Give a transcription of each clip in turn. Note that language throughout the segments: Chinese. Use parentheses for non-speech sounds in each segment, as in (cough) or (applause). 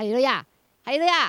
哈利路亚，哈利路亚，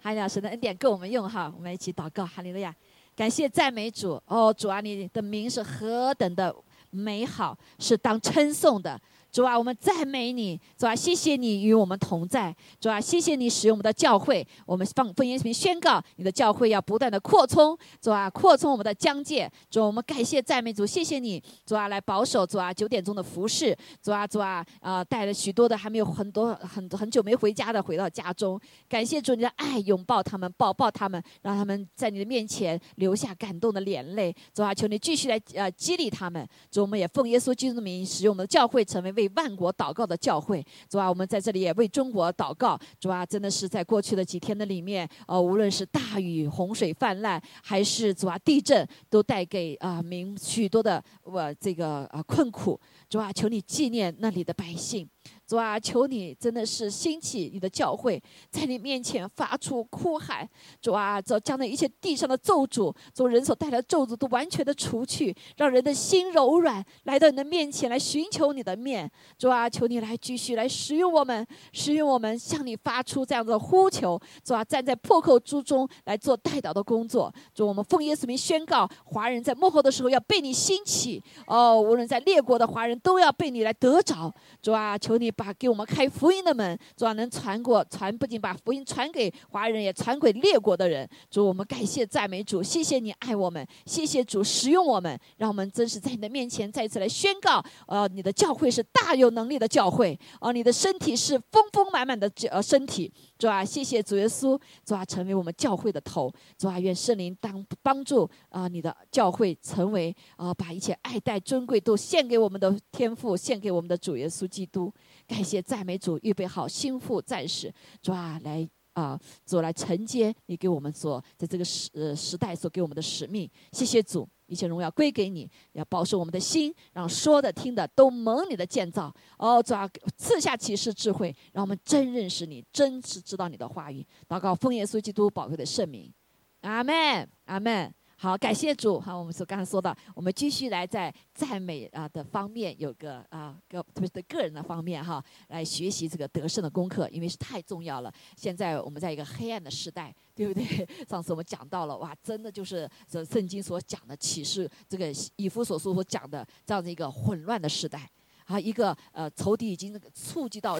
哈利路亚！神的恩典够我们用哈，我们一起祷告，哈利路亚！感谢赞美主哦，主啊，你的名是何等的美好，是当称颂的。主啊，我们赞美你，主啊，谢谢你与我们同在，主啊，谢谢你使用我们的教会，我们放奉耶稣名宣告，你的教会要不断的扩充，主啊，扩充我们的疆界，主，我们感谢赞美主，谢谢你，主啊，来保守，主啊，九点钟的服饰，主啊，主啊，啊，带了许多的还没有很多很很久没回家的回到家中，感谢主你的爱拥抱他们，抱抱他们，让他们在你的面前流下感动的眼泪，主啊，求你继续来呃激励他们，主，我们也奉耶稣基督的名使用我们的教会成为为。万国祷告的教会，主啊，我们在这里也为中国祷告。主啊，真的是在过去的几天的里面，呃，无论是大雨、洪水泛滥，还是主啊地震，都带给啊民许多的我这个啊困苦。主啊，求你纪念那里的百姓。主啊，求你真的是兴起你的教会，在你面前发出哭喊。主啊，这将那一切地上的咒诅，从人所带来的咒诅都完全的除去，让人的心柔软，来到你的面前来寻求你的面。主啊，求你来继续来使用我们，使用我们向你发出这样的呼求。主啊，站在破口之中来做代祷的工作。主，我们奉耶稣名宣告，华人在幕后的时候要被你兴起。哦，无论在列国的华人都要被你来得着。主啊，求你。把给我们开福音的门，主要能传过传，不仅把福音传给华人，也传给列国的人。主，我们感谢赞美主，谢谢你爱我们，谢谢主使用我们，让我们真是在你的面前再次来宣告：，呃，你的教会是大有能力的教会，哦，你的身体是丰丰满满的呃身体。主啊，谢谢主耶稣，主啊，成为我们教会的头。主啊，愿圣灵当帮助啊，你的教会成为啊，把一切爱戴尊贵都献给我们的天父，献给我们的主耶稣基督。感谢赞美主，预备好心腹战士，主啊，来啊，主来承接你给我们所在这个时呃时代所给我们的使命。谢谢主，一切荣耀归给你，要保守我们的心，让说的听的都蒙你的建造。哦，主啊，赐下启示智慧，让我们真认识你，真是知道你的话语。祷告奉耶稣基督宝贵的圣名，阿门，阿门。好，感谢主。好，我们说刚才说的，我们继续来在赞美啊的方面有个啊个特别是个人的方面哈，来学习这个得胜的功课，因为是太重要了。现在我们在一个黑暗的时代，对不对？(laughs) 上次我们讲到了，哇，真的就是这圣经所讲的启示，这个以弗所书所讲的这样的一个混乱的时代啊，一个呃仇敌已经触及到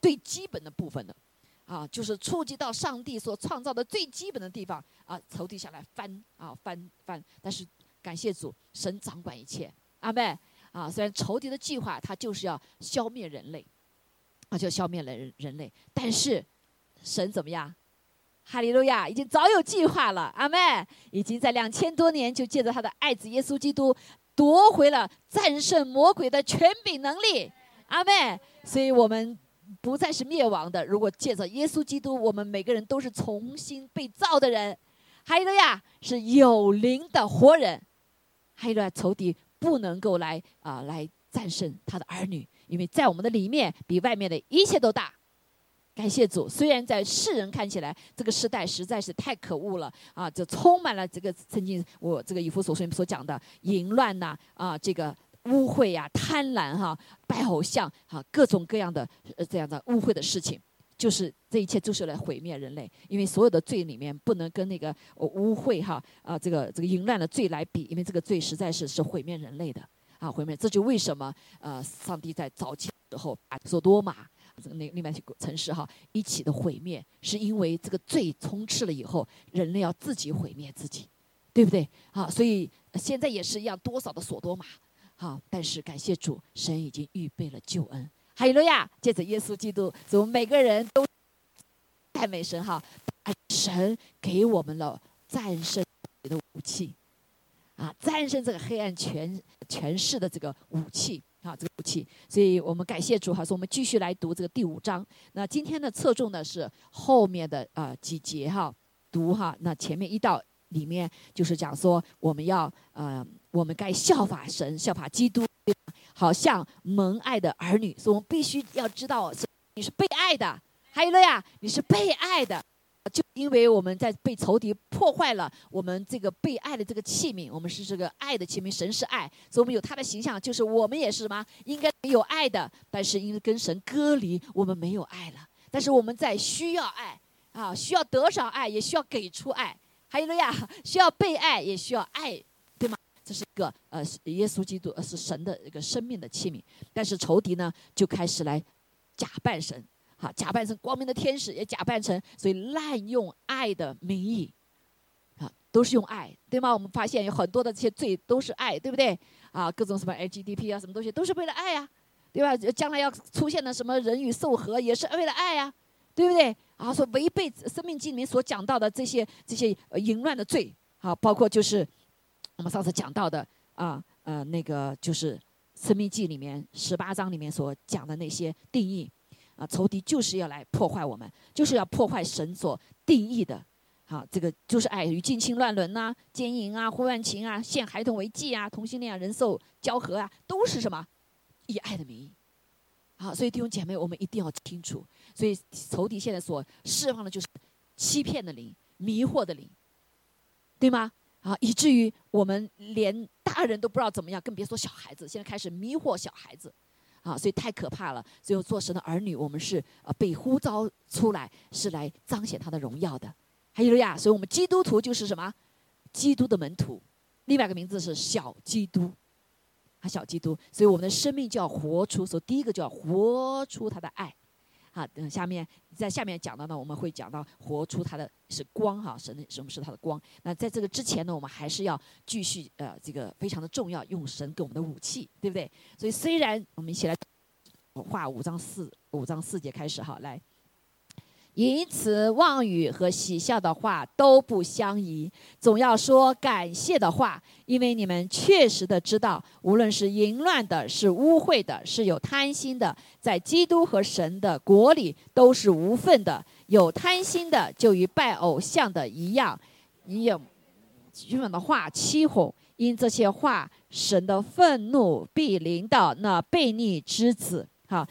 最基本的部分了。啊，就是触及到上帝所创造的最基本的地方啊，仇敌下来翻啊翻翻，但是感谢主，神掌管一切，阿妹啊，虽然仇敌的计划他就是要消灭人类，啊，就消灭了人人类，但是神怎么样？哈利路亚，已经早有计划了，阿妹已经在两千多年就借着他的爱子耶稣基督夺回了战胜魔鬼的权柄能力，阿妹，所以我们。不再是灭亡的。如果借着耶稣基督，我们每个人都是重新被造的人。还有呀，是有灵的活人。还有呢，仇敌不能够来啊，来战胜他的儿女，因为在我们的里面，比外面的一切都大。感谢主，虽然在世人看起来，这个时代实在是太可恶了啊，就充满了这个曾经我这个以弗所书所讲的淫乱呐啊，这个。污秽呀，贪婪哈，拜偶像哈，各种各样的呃这样的污秽的事情，就是这一切就是来毁灭人类。因为所有的罪里面不能跟那个污秽哈啊这个这个淫乱的罪来比，因为这个罪实在是是毁灭人类的啊毁灭。这就为什么呃上帝在早期时候把索多玛这个那另外几个城市哈一起的毁灭，是因为这个罪充斥了以后，人类要自己毁灭自己，对不对啊？所以现在也是一样，多少的索多玛。好，但是感谢主，神已经预备了救恩。哈利路亚！借着耶稣基督，我们每个人都赞美神哈。神给我们了战胜的武器，啊，战胜这个黑暗权权势的这个武器啊，这个武器。所以我们感谢主哈，说我们继续来读这个第五章。那今天的侧重呢是后面的啊几节哈，读哈。那前面一到里面就是讲说我们要呃。我们该效法神，效法基督，好像蒙爱的儿女。所以我们必须要知道，你是被爱的。还有了呀，你是被爱的。就因为我们在被仇敌破坏了我们这个被爱的这个器皿，我们是这个爱的器皿。神是爱，所以我们有他的形象，就是我们也是什么？应该有爱的。但是因为跟神隔离，我们没有爱了。但是我们在需要爱啊，需要得少爱，也需要给出爱，还有了呀，需要被爱，也需要爱，对吗？这是一个呃，耶稣基督呃是神的一个生命的器皿，但是仇敌呢就开始来假扮神，哈，假扮成光明的天使，也假扮成，所以滥用爱的名义，啊，都是用爱，对吗？我们发现有很多的这些罪都是爱，对不对？啊，各种什么 LGBT 啊，什么东西都是为了爱呀。对吧？将来要出现的什么人与兽合，也是为了爱呀，对不对？啊，说违背《生命记》里面所讲到的这些这些淫乱的罪，好，包括就是我们上次讲到的啊，呃，那个就是《生命记》里面十八章里面所讲的那些定义，啊，仇敌就是要来破坏我们，就是要破坏神所定义的，好，这个就是爱与近亲乱伦呐、奸淫啊、婚外情啊、陷孩童为妓啊、同性恋啊、人兽交合啊，都是什么？以爱的名义，好，所以弟兄姐妹，我们一定要清楚。所以仇敌现在所释放的就是欺骗的灵、迷惑的灵，对吗？啊，以至于我们连大人都不知道怎么样，更别说小孩子。现在开始迷惑小孩子，啊，所以太可怕了。只有做神的儿女，我们是呃被呼召出来，是来彰显他的荣耀的。还有呀，所以我们基督徒就是什么？基督的门徒，另外一个名字是小基督。啊，小基督，所以我们的生命就要活出，所以第一个就要活出他的爱。啊，等下面在下面讲到呢，我们会讲到活出他的是光哈，神什么是他的光？那在这个之前呢，我们还是要继续呃，这个非常的重要，用神给我们的武器，对不对？所以虽然我们一起来画五章四五章四节开始哈，来。因此，妄语和喜笑的话都不相宜，总要说感谢的话，因为你们确实的知道，无论是淫乱的，是污秽的，是有贪心的，在基督和神的国里都是无份的。有贪心的，就与拜偶像的一样，你有愚妄的话欺哄，因这些话，神的愤怒必临到那悖逆之子。哈。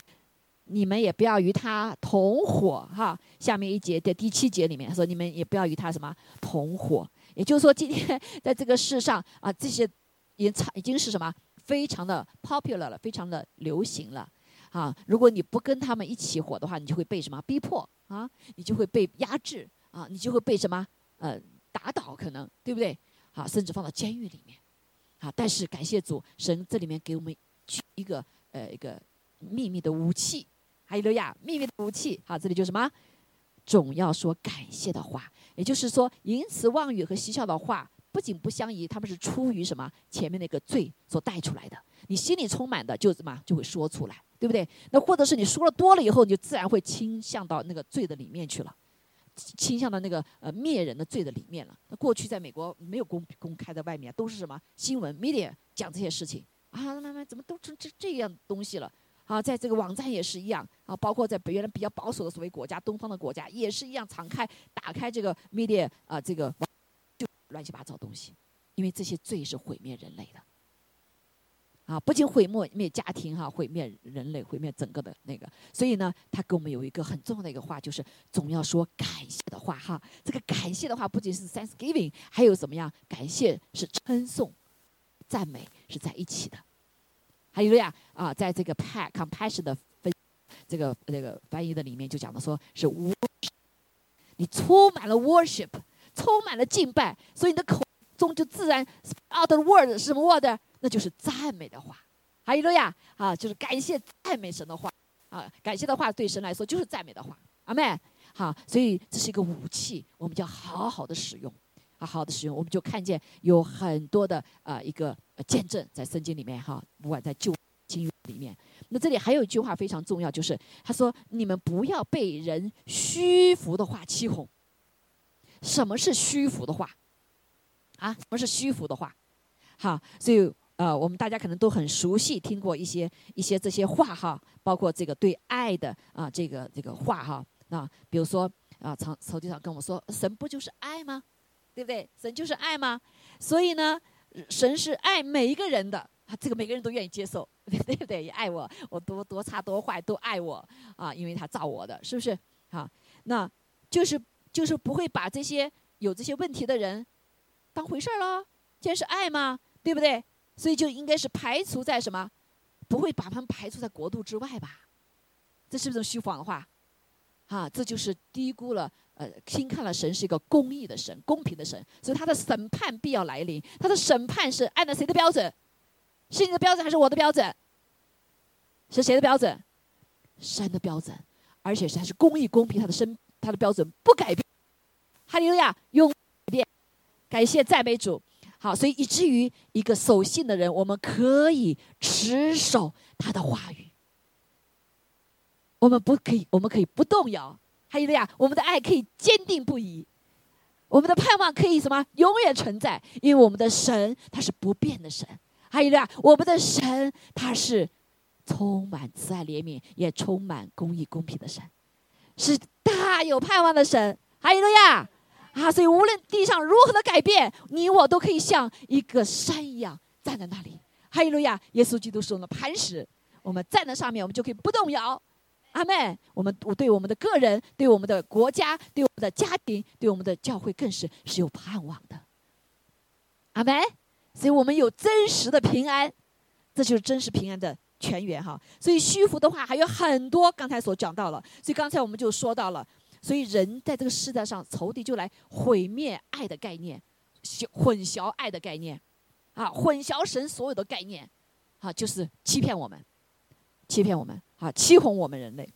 你们也不要与他同伙，哈。下面一节的第七节里面说，你们也不要与他什么同伙。也就是说，今天在这个世上啊，这些已经已经是什么非常的 popular 了，非常的流行了，啊。如果你不跟他们一起火的话，你就会被什么逼迫啊？你就会被压制啊？你就会被什么呃打倒？可能对不对？啊，甚至放到监狱里面，啊。但是感谢主，神这里面给我们一个呃一个秘密的武器。还有了呀，秘密的武器。好，这里就是什么？总要说感谢的话。也就是说，淫词妄语和嬉笑的话，不仅不相宜，他们是出于什么？前面那个罪所带出来的。你心里充满的，就什么就会说出来，对不对？那或者是你说了多了以后，你就自然会倾向到那个罪的里面去了，倾向到那个呃灭人的罪的里面了。那过去在美国没有公公开在外面，都是什么新闻 media 讲这些事情啊？慢慢怎么都成这这样东西了？啊，在这个网站也是一样啊，包括在原来比较保守的所谓国家，东方的国家也是一样，敞开打开这个 media 啊，这个就乱七八糟东西，因为这些罪是毁灭人类的，啊，不仅毁灭灭家庭哈，毁灭人类，毁灭整个的那个，所以呢，他给我们有一个很重要的一个话，就是总要说感谢的话哈。这个感谢的话不仅是 Thanksgiving，还有怎么样？感谢是称颂、赞美是在一起的。还有呀，啊，在这个 “pat compassion” 的分这个这个翻译的里面，就讲的说是 worship，你充满了 worship，充满了敬拜，所以你的口中就自然 out the word 是什么 word？那就是赞美的话。还有呀，啊，就是感谢赞美神的话，啊，感谢的话对神来说就是赞美的话。阿妹，好，所以这是一个武器，我们就要好好的使用，好好的使用，我们就看见有很多的啊一个。见证在圣经里面哈，不管在旧经里面，那这里还有一句话非常重要，就是他说：“你们不要被人虚浮的话欺哄。”什么是虚浮的话？啊，什么是虚浮的话？好，所以呃，我们大家可能都很熟悉，听过一些一些这些话哈，包括这个对爱的啊，这个这个话哈，那比如说啊，从手机上跟我说：“神不就是爱吗？对不对？神就是爱吗？”所以呢。神是爱每一个人的啊，这个每个人都愿意接受，对 (laughs) 不对？也爱我，我多多差多坏都爱我啊，因为他造我的，是不是？啊，那就是就是不会把这些有这些问题的人当回事儿了。这是爱嘛？对不对？所以就应该是排除在什么？不会把他们排除在国度之外吧？这是不是虚谎的话？啊，这就是低估了呃，轻看了神是一个公义的神、公平的神，所以他的审判必要来临。他的审判是按照谁的标准？是你的标准还是我的标准？是谁的标准？神的标准，而且是还是公义公平，他的身他的标准不改变。哈利路亚，永改变。感谢赞美主。好，所以以至于一个守信的人，我们可以持守他的话语。我们不可以，我们可以不动摇。还有的呀，我们的爱可以坚定不移，我们的盼望可以什么永远存在？因为我们的神他是不变的神。还有的呀，我们的神他是充满慈爱怜悯，也充满公义公平的神，是大有盼望的神。还有的呀，啊，所以无论地上如何的改变，你我都可以像一个山一样站在那里。哈利路亚！耶稣基督是我们的磐石，我们站在上面，我们就可以不动摇。阿妹，我们我对我们的个人、对我们的国家、对我们的家庭、对我们的教会，更是是有盼望的。阿妹，所以我们有真实的平安，这就是真实平安的泉源哈。所以虚浮的话还有很多，刚才所讲到了。所以刚才我们就说到了，所以人在这个世代上，仇敌就来毁灭爱的概念，混淆爱的概念，啊，混淆神所有的概念，啊，就是欺骗我们，欺骗我们。啊，欺哄我们人类。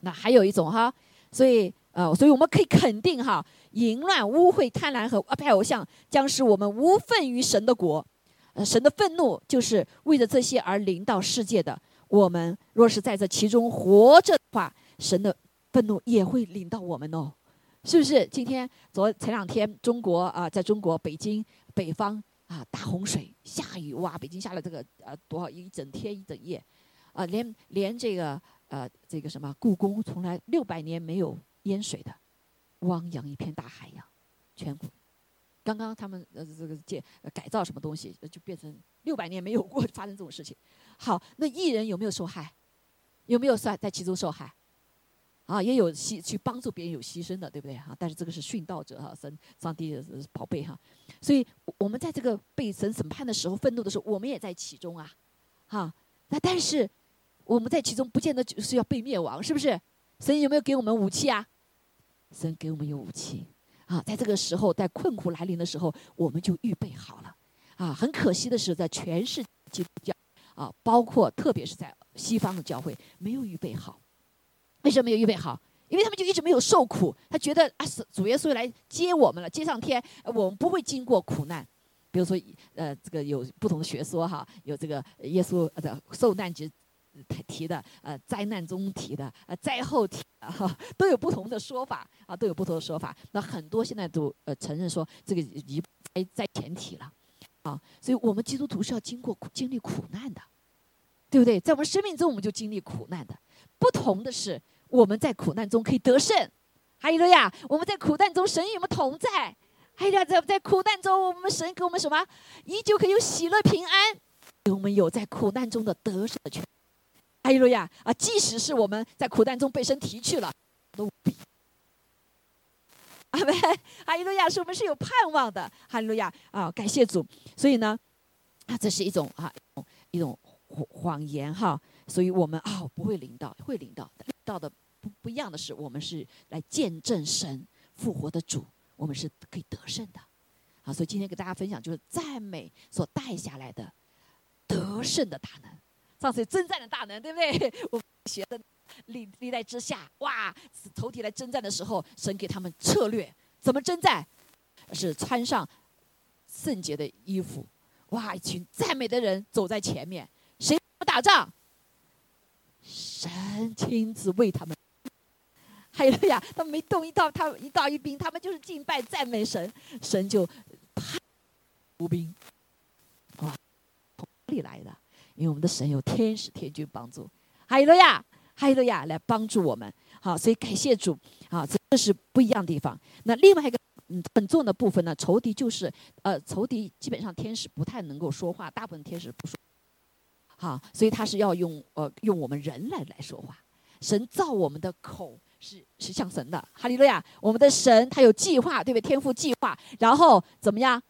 那还有一种哈，所以呃，所以我们可以肯定哈，淫乱、污秽、贪婪和拜偶像将使我们无份于神的国。呃，神的愤怒就是为了这些而临到世界的。我们若是在这其中活着的话，神的愤怒也会临到我们哦，是不是？今天昨前两天，中国啊，在中国北京北方啊，大洪水，下雨哇，北京下了这个呃多少一整天一整夜。啊，连连这个呃，这个什么故宫，从来六百年没有淹水的，汪洋一片大海洋，全国。刚刚他们呃这个建改造什么东西，就变成六百年没有过 (laughs) 发生这种事情。好，那艺人有没有受害？有没有算在其中受害？啊，也有牺去帮助别人有牺牲的，对不对哈？但是这个是殉道者哈，神上帝的宝贝哈。所以我们在这个被神审判的时候，愤怒的时候，我们也在其中啊，哈。那但是。我们在其中不见得就是要被灭亡，是不是？神有没有给我们武器啊？神给我们有武器啊！在这个时候，在困苦来临的时候，我们就预备好了啊！很可惜的是，在全世界教啊，包括特别是在西方的教会，没有预备好。为什么没有预备好？因为他们就一直没有受苦，他觉得啊，主耶稣来接我们了，接上天，我们不会经过苦难。比如说，呃，这个有不同的学说哈，有这个耶稣的受难节。提提的呃灾难中提的呃灾后提的哈都有不同的说法啊都有不同的说法。那很多现在都呃承认说这个已在在前提了啊所以我们基督徒是要经过经历苦难的对不对？在我们生命中我们就经历苦难的。不同的是我们在苦难中可以得胜还有了呀我们在苦难中神与我们同在还有在在苦难中我们神给我们什么？依旧可以有喜乐平安给我们有在苦难中的得胜的权。哈利路亚啊！即使是我们在苦难中被神提去了，都比阿门。哈利路亚，是我们是有盼望的。哈利路亚啊！感谢主。所以呢，啊，这是一种啊一种谎谎言哈。所以我们啊不会领到，会领到，领到的不不一样的是，我们是来见证神复活的主，我们是可以得胜的。啊，所以今天给大家分享就是赞美所带下来的得胜的大能。上次征战的大能，对不对？(laughs) 我学的历历代之下，哇，头体来征战的时候，神给他们策略，怎么征战？是穿上圣洁的衣服，哇，一群赞美的人走在前面，谁打仗？神亲自为他们。还有呀，他们没动一道，他一道一兵，他们就是敬拜赞美神，神就派步兵，哇，从哪里来的？因为我们的神有天使天军帮助，哈利路亚，哈利路亚来帮助我们。好，所以感谢主，啊，这是不一样的地方。那另外一个嗯很重要的部分呢，仇敌就是呃，仇敌基本上天使不太能够说话，大部分天使不说。好，所以他是要用呃用我们人来来说话。神造我们的口是是像神的，哈利路亚。我们的神他有计划，对不对？天赋计划，然后怎么样？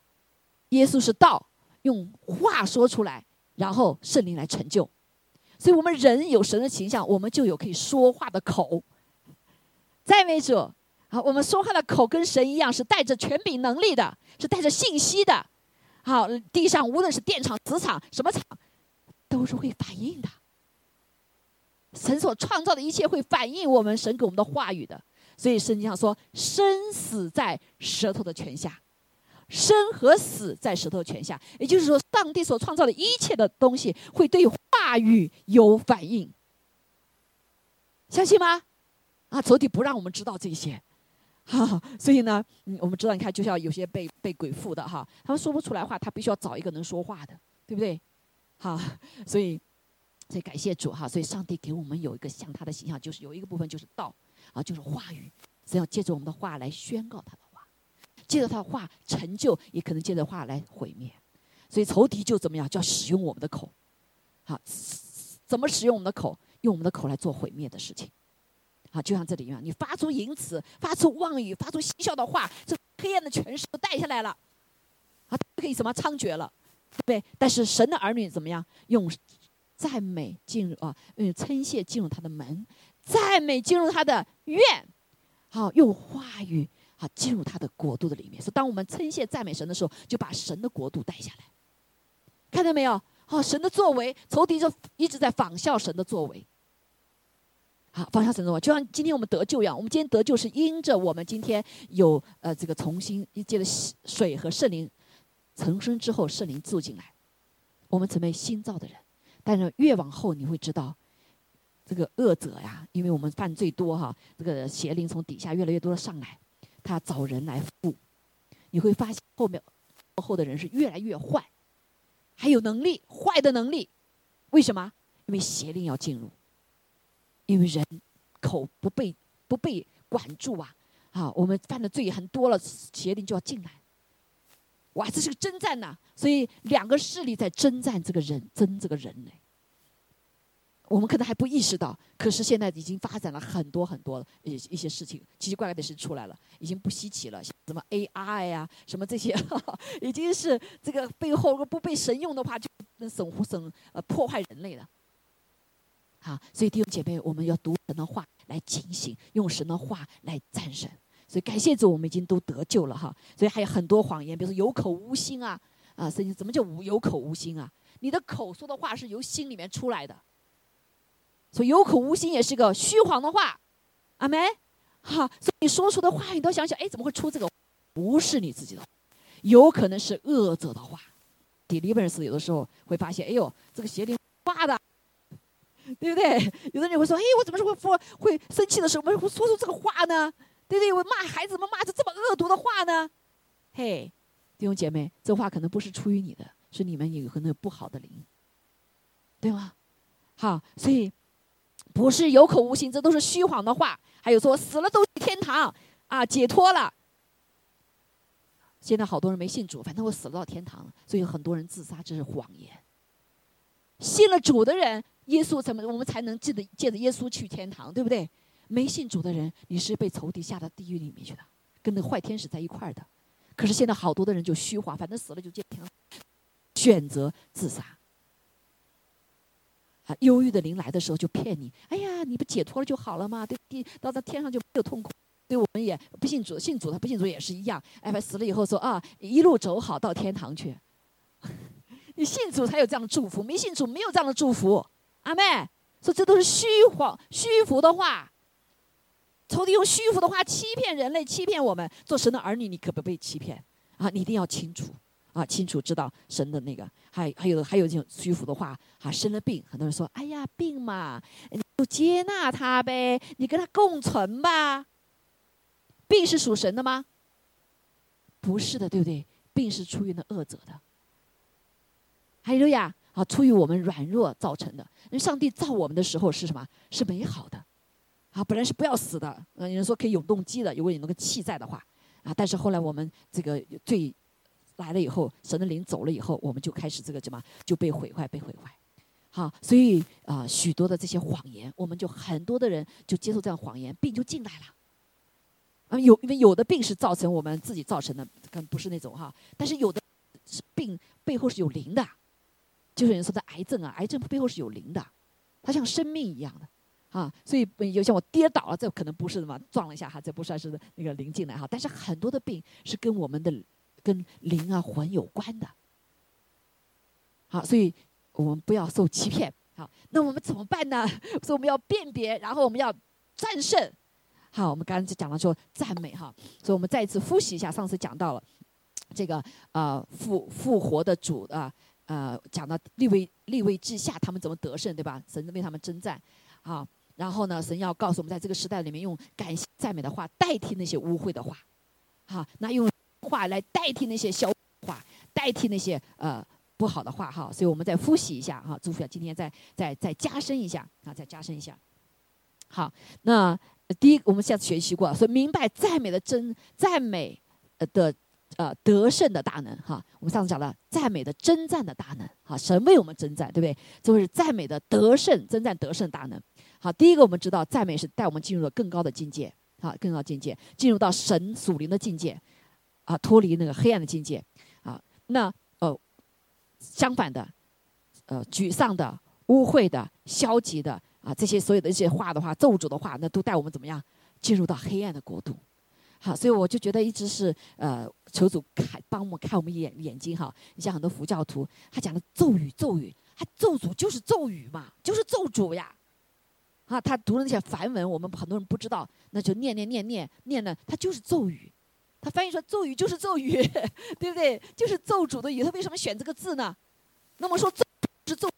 耶稣是道，用话说出来。然后圣灵来成就，所以我们人有神的形象，我们就有可以说话的口。美主。好，我们说话的口跟神一样，是带着权柄能力的，是带着信息的。好，地上无论是电厂、磁场，什么场，都是会反应的。神所创造的一切会反映我们神给我们的话语的。所以圣经上说，生死在舌头的权下，生和死在舌头泉下。也就是说，上帝所创造的一切的东西会对话语有反应。相信吗？啊，仇敌不让我们知道这些。哈，所以呢，嗯，我们知道，你看，就像有些被被鬼附的哈，他们说不出来话，他必须要找一个能说话的，对不对？好，所以，所以感谢主哈，所以上帝给我们有一个像他的形象，就是有一个部分就是道啊，就是话语，是要借着我们的话来宣告他，借着他的话成就，也可能借着话来毁灭。所以仇敌就怎么样，就要使用我们的口，好，怎么使用我们的口？用我们的口来做毁灭的事情。好，就像这里一样，你发出淫词、发出妄语、发出嬉笑的话，这黑暗的权势都带下来了，啊，可以什么猖獗了，对不对？但是神的儿女怎么样？用赞美进入啊，用称谢进入他的门，赞美进入他的院，好，用话语好进入他的国度的里面。所以，当我们称谢赞美神的时候，就把神的国度带下来，看到没有？好，神的作为，仇敌就一直在仿效神的作为。好，仿效神的作为，就像今天我们得救一样。我们今天得救是因着我们今天有呃这个重新一接的水和圣灵重生之后，圣灵住进来，我们成为新造的人。但是越往后你会知道，这个恶者呀，因为我们犯罪多哈，这个邪灵从底下越来越多的上来，他找人来附，你会发现后面后的人是越来越坏，还有能力坏的能力，为什么？因为邪灵要进入。因为人口不被不被管住啊，啊，我们犯的罪很多了，邪灵就要进来。哇，这是个征战呐！所以两个势力在征战这个人，争这个人呢。我们可能还不意识到，可是现在已经发展了很多很多一一些事情，奇奇怪怪的事出来了，已经不稀奇了。什么 AI 呀，什么这些，(laughs) 已经是这个背后如果不被神用的话，就能损损呃破坏人类了。好，所以弟兄姐妹，我们要读神的话来警醒，用神的话来战胜。所以感谢主，我们已经都得救了哈。所以还有很多谎言，比如说有口无心啊啊，圣经怎么叫无有口无心啊？你的口说的话是由心里面出来的，所以有口无心也是个虚谎的话，阿梅。好，所以你说出的话，你都想想，哎，怎么会出这个？不是你自己的，有可能是恶者的话。deliverance 有的时候会发现，哎呦，这个邪灵发的。对不对？有的人会说：“哎，我怎么是会说会生气的时候，我会说出这个话呢？对不对？我骂孩子，怎么骂出这么恶毒的话呢？”嘿，弟兄姐妹，这话可能不是出于你的，是你们有可能有不好的灵，对吗？好，所以不是有口无心，这都是虚谎的话。还有说死了都去天堂啊，解脱了。现在好多人没信主，反正我死了到天堂了，所以很多人自杀，这是谎言。信了主的人。耶稣怎么我们才能记得借着耶稣去天堂，对不对？没信主的人，你是被仇敌下到地狱里面去的，跟那坏天使在一块儿的。可是现在好多的人就虚化，反正死了就见天堂，选择自杀。忧郁的灵来的时候就骗你，哎呀，你不解脱了就好了嘛？对，到到天上就没有痛苦。对我们也不信主，信主他不信主也是一样。哎，死了以后说啊，一路走好到天堂去。(laughs) 你信主才有这样的祝福，没信主没有这样的祝福。阿妹说：“这都是虚谎、虚浮的话。仇敌用虚浮的话欺骗人类，欺骗我们。做神的儿女，你可不被欺骗啊！你一定要清楚啊，清楚知道神的那个。还还有还有这种虚浮的话啊，生了病，很多人说：‘哎呀，病嘛，你就接纳他呗，你跟他共存吧。’病是属神的吗？不是的，对不对？病是出于那恶者的。还有呀。”啊，出于我们软弱造成的。因为上帝造我们的时候是什么？是美好的。啊，本来是不要死的。嗯，有人说可以永动机的，如果有那个气在的话。啊，但是后来我们这个最来了以后，神的灵走了以后，我们就开始这个什么就被毁坏，被毁坏。好，所以啊，许多的这些谎言，我们就很多的人就接受这样谎言，病就进来了。啊，有因为有的病是造成我们自己造成的，跟不是那种哈。但是有的病背后是有灵的。就是人说的癌症啊，癌症背后是有灵的，它像生命一样的，啊，所以有像我跌倒了，这可能不是的嘛，撞了一下哈，这不算是那个灵进来哈。但是很多的病是跟我们的跟灵啊魂有关的。好，所以我们不要受欺骗。好，那我们怎么办呢？(laughs) 所以我们要辨别，然后我们要战胜。好，我们刚才讲了说赞美哈，所以我们再一次复习一下，上次讲到了这个呃复复活的主啊，呃讲到立位立位之下他们怎么得胜对吧？神为他们征战，好，然后呢，神要告诉我们，在这个时代里面用感谢赞美的话代替那些污秽的话，好，那用话来代替那些消话，代替那些呃不好的话哈，所以我们再复习一下哈，祝福要今天再再再加深一下啊，再加深一下，好，那。第一，我们下次学习过，所以明白赞美的真赞美的呃得胜的大能哈。我们上次讲了赞美的征战的大能哈，神为我们征战，对不对？这是赞美的得胜征战得胜大能。好，第一个我们知道赞美是带我们进入了更高的境界，好，更高境界，进入到神属灵的境界，啊，脱离那个黑暗的境界，啊，那呃相反的，呃沮丧的、污秽的、消极的。啊，这些所有的一些话的话，咒诅的话，那都带我们怎么样进入到黑暗的国度？好，所以我就觉得一直是呃，求主看帮我们看我们眼眼睛哈。你像很多佛教徒，他讲的咒语咒语，他咒诅就是咒语嘛，就是咒诅呀。啊，他读的那些梵文，我们很多人不知道，那就念念念念念的，他就是咒语。他翻译说咒语就是咒语，对不对？就是咒诅的语。他为什么选这个字呢？那么说咒是咒。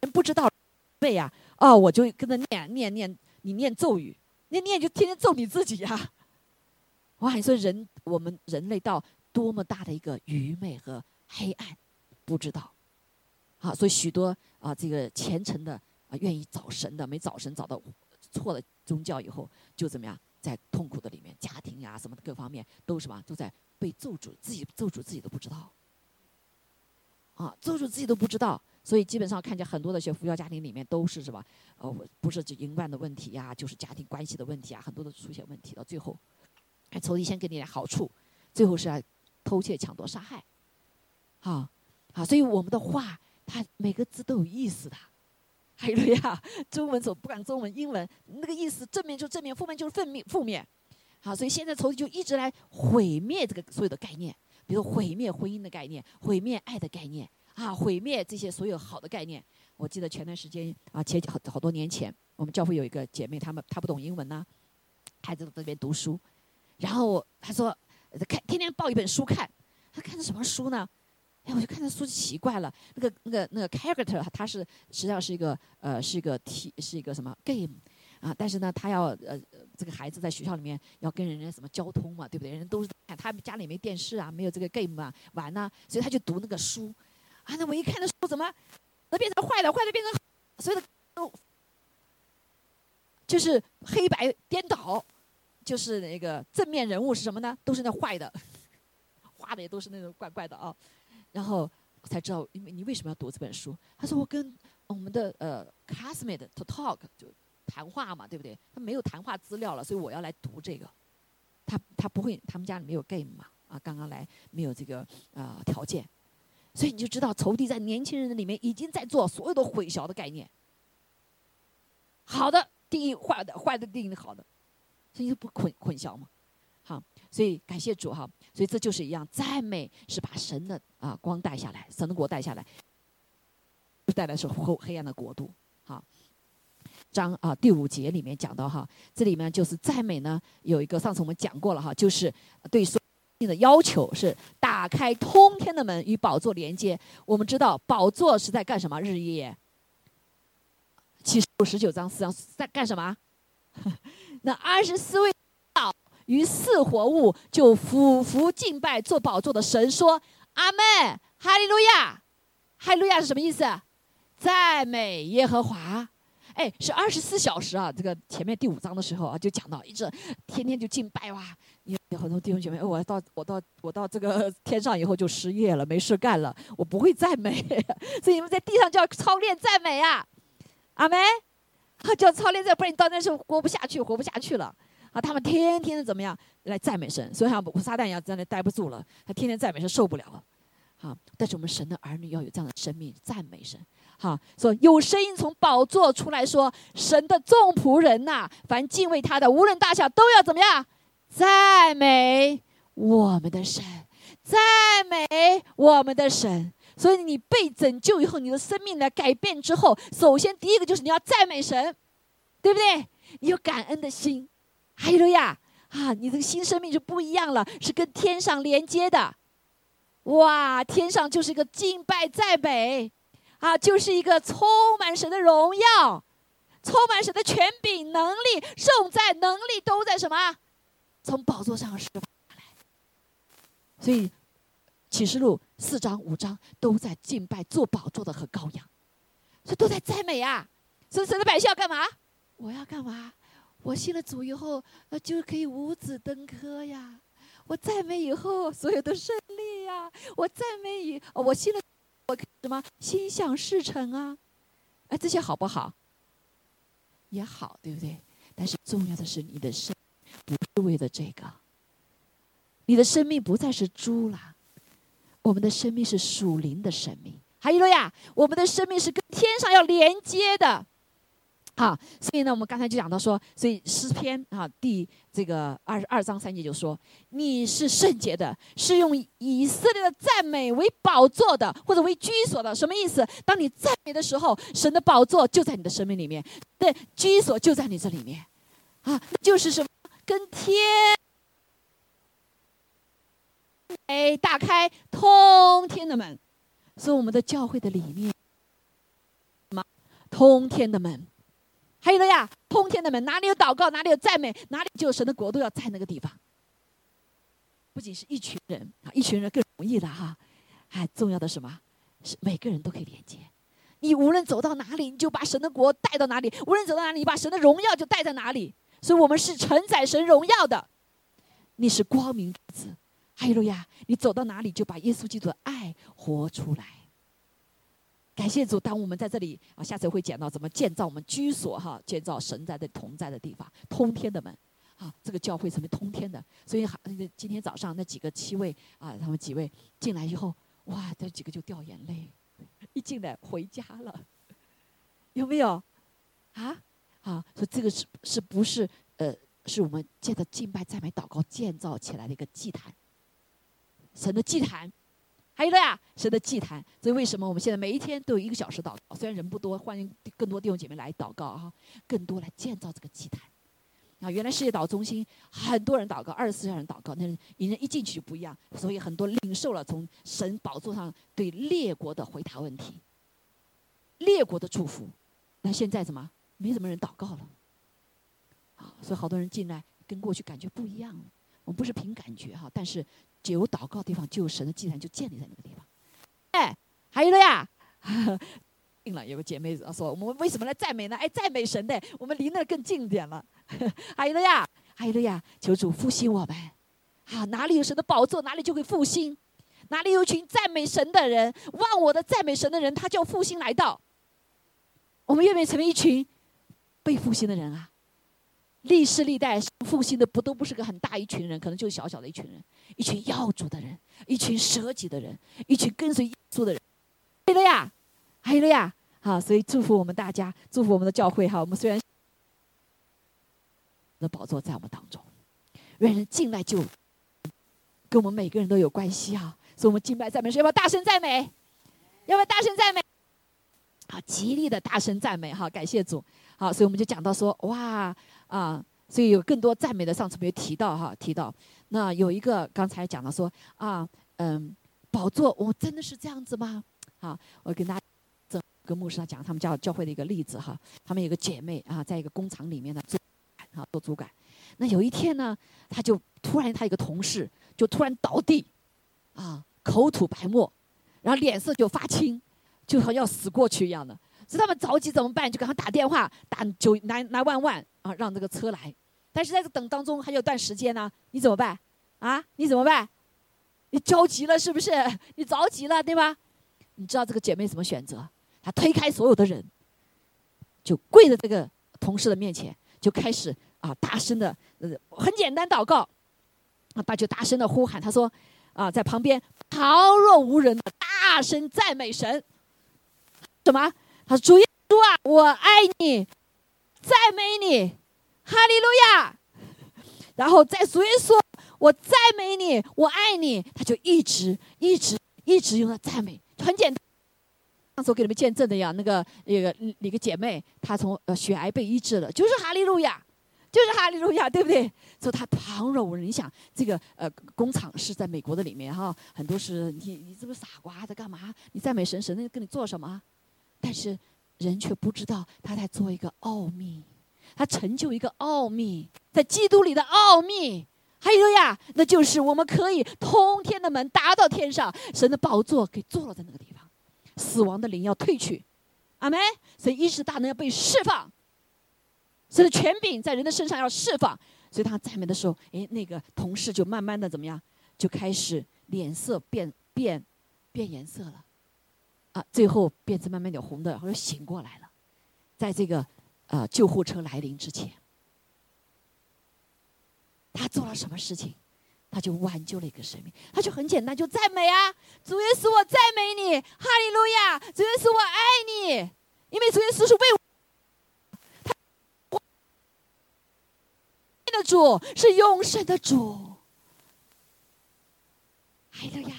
人不知道背呀？哦，我就跟着念念念，你念咒语，念念就天天咒你自己呀！哇，你说人我们人类到多么大的一个愚昧和黑暗，不知道。好，所以许多啊，这个虔诚的啊，愿意找神的，没找神找到错了宗教以后，就怎么样，在痛苦的里面，家庭呀什么各方面都什么，都在被咒诅，自己咒诅自己都不知道。啊，咒诅自己都不知道。所以基本上看见很多的学佛教家庭里面都是什么？呃，不是淫乱的问题呀，就是家庭关系的问题啊，很多都出现问题。到最后，还仇敌先给你点好处，最后是要偷窃、抢夺、杀害。好，好，所以我们的话，它每个字都有意思的。还有呀，中文走不管中文、英文，那个意思正面就正面，负面就是负面。负面。好，所以现在仇敌就一直来毁灭这个所有的概念，比如毁灭婚姻的概念，毁灭爱的概念。啊！毁灭这些所有好的概念。我记得前段时间啊，前好好多年前，我们教会有一个姐妹，她们她不懂英文呢，孩子在那边读书，然后她说看天天抱一本书看，她看的什么书呢？哎，我就看那书奇怪了，那个那个那个 character，他是实际上是一个呃是一个 T 是一个什么 game 啊？但是呢，他要呃这个孩子在学校里面要跟人家什么交通嘛，对不对？人都是他家里没电视啊，没有这个 game 啊玩呢，所以他就读那个书。啊，那我一看那书怎么，那变成坏的，坏的变成，所有的都，就是黑白颠倒，就是那个正面人物是什么呢？都是那坏的，(laughs) 画的也都是那种怪怪的啊。然后才知道，因为你为什么要读这本书？他说我跟我们的呃 classmate to talk 就谈话嘛，对不对？他没有谈话资料了，所以我要来读这个。他他不会，他们家里没有 game 嘛？啊，刚刚来没有这个啊条件。所以你就知道，仇敌在年轻人的里面已经在做所有的混淆的概念。好的定义坏的，坏的定义好的，所以不混混淆嘛。好，所以感谢主哈。所以这就是一样，赞美是把神的啊光带下来，神的国带下来，带来是后黑暗的国度。好，章啊第五节里面讲到哈，这里面就是赞美呢有一个上次我们讲过了哈，就是对说。的要求是打开通天的门与宝座连接。我们知道宝座是在干什么？日夜。七十九章四章在干什么？(laughs) 那二十四位与四活物就俯伏敬拜做宝座的神，说：“阿门，哈利路亚，哈利路亚是什么意思？赞美耶和华。”哎，是二十四小时啊！这个前面第五章的时候啊，就讲到一直天天就敬拜哇。有很多弟兄姐妹，我到我到我到这个天上以后就失业了，没事干了，我不会赞美，(laughs) 所以你们在地上就要操练赞美啊，阿梅，(laughs) 就要操练赞美，不然你到那时候活不下去，活不下去了。他们天天的怎么样来赞美神？所以像撒旦一样在那待不住了，他天天赞美神受不了了。好，但是我们神的儿女要有这样的生命赞美神。哈，说有声音从宝座出来说：“神的众仆人呐，凡敬畏他的，无论大小，都要怎么样？赞美我们的神，赞美我们的神。”所以你被拯救以后，你的生命来改变之后，首先第一个就是你要赞美神，对不对？你有感恩的心，还有呀，啊，你的新生命就不一样了，是跟天上连接的。哇，天上就是一个敬拜赞美，啊，就是一个充满神的荣耀，充满神的权柄能力，颂赞能力都在什么？从宝座上释放下来。所以。启示录四章五章都在敬拜做宝座的和羔羊，所以都在赞美啊！所以神的百姓要干嘛？我要干嘛？我信了主以后，呃，就可以五子登科呀！我赞美以后，所有的胜利呀！我赞美以，我信了，我什么心想事成啊？哎，这些好不好？也好，对不对？但是重要的是，你的生不是为了这个，你的生命不再是猪了。我们的生命是属灵的生命，还有了呀，我们的生命是跟天上要连接的，好，所以呢，我们刚才就讲到说，所以诗篇啊，第这个二十二章三节就说，你是圣洁的，是用以色列的赞美为宝座的，或者为居所的，什么意思？当你赞美的时候，神的宝座就在你的生命里面，对，居所就在你这里面，啊，就是什么？跟天。哎，打开通天的门，是我们的教会的理念。什么？通天的门，还有了呀，通天的门，哪里有祷告，哪里有赞美，哪里就有神的国度要在那个地方。不仅是一群人啊，一群人更容易了哈，还重要的什么？是每个人都可以连接。你无论走到哪里，你就把神的国带到哪里；无论走到哪里，你把神的荣耀就带在哪里。所以我们是承载神荣耀的，你是光明之子。哈利路亚！你走到哪里，就把耶稣基督的爱活出来。感谢主，当我们在这里啊，下次会讲到怎么建造我们居所哈，建造神在的同在的地方，通天的门啊，这个教会成为通天的。所以，今天早上那几个七位啊，他们几位进来以后，哇，这几个就掉眼泪，(laughs) 一进来回家了，有没有？啊，好，说这个是是不是呃，是我们借着敬拜、赞美、祷告建造起来的一个祭坛。神的祭坛，还有了呀，神的祭坛。所以为什么我们现在每一天都有一个小时祷告？虽然人不多，欢迎更多弟兄姐妹来祷告啊，更多来建造这个祭坛。啊，原来世界祷中心很多人祷告，二十四小时祷告，那人一进去就不一样，所以很多领受了从神宝座上对列国的回答问题，列国的祝福。那现在怎么没什么人祷告了？啊，所以好多人进来跟过去感觉不一样了。我们不是凭感觉哈，但是。就有祷告的地方，就有神的祭坛就建立在那个地方。哎，还有了呀，(laughs) 定了。有个姐妹说：“我们为什么来赞美呢？哎，赞美神的，我们离那更近点了。(laughs) ”还有了呀，还有了呀，求主复兴我们。啊，哪里有神的宝座，哪里就会复兴；哪里有群赞美神的人，忘我的赞美神的人，他叫复兴来到。我们愿不愿意成为一群被复兴的人啊？历世历代复兴的不都不是个很大一群人，可能就小小的一群人。一群要主的人，一群舍己的人，一群跟随耶稣的人，对了呀，还有了呀，好，所以祝福我们大家，祝福我们的教会哈。我们虽然的宝座在我们当中，愿人进来就跟我们每个人都有关系啊。所以我们敬拜赞美，要不要大声赞美？要不要大声赞美？好，极力的大声赞美哈，感谢主。好，所以我们就讲到说，哇啊，所以有更多赞美的，上次没有提到哈，提到。那有一个刚才讲了说啊，嗯，宝座，我真的是这样子吗？啊，我跟大家这跟牧师他讲他们教教会的一个例子哈，他们有个姐妹啊，在一个工厂里面呢做，啊做主管，那有一天呢，他就突然他一个同事就突然倒地，啊，口吐白沫，然后脸色就发青，就好像要死过去一样的，所以他们着急怎么办？就给他打电话打九拿拿万万啊，让这个车来。但是在这等当中还有段时间呢，你怎么办？啊，你怎么办？你着急了是不是？(laughs) 你着急了对吧？你知道这个姐妹怎么选择？她推开所有的人，就跪在这个同事的面前，就开始啊大声的，呃，很简单祷告，啊，他就大声的呼喊，他说，啊，在旁边旁若无人的大声赞美神，什么？他说：“主耶稣啊，我爱你，赞美你，哈利路亚。”然后在主耶稣，我赞美你，我爱你，他就一直一直一直用了赞美，很简单。上次我给你们见证的呀，那个那个那个姐妹，她从呃血癌被医治了，就是哈利路亚，就是哈利路亚，对不对？所以她旁若无人。你想，这个呃工厂是在美国的里面哈，很多是你你这不是傻瓜在干嘛？你赞美神，神能跟你做什么？但是人却不知道他在做一个奥秘。他成就一个奥秘，在基督里的奥秘，还有呀，那就是我们可以通天的门达到天上，神的宝座给坐落在那个地方，死亡的灵要退去，阿门。所以意识大能要被释放，神的权柄在人的身上要释放。所以他赞美的时候，哎，那个同事就慢慢的怎么样，就开始脸色变变变颜色了，最后变成慢慢有红的，然后醒过来了，在这个。啊！救护车来临之前，他做了什么事情？他就挽救了一个生命。他就很简单，就赞美啊！主耶稣，我赞美你，哈利路亚！主耶稣，我爱你，因为主耶稣是为我的主，是永生的主。哈利路亚！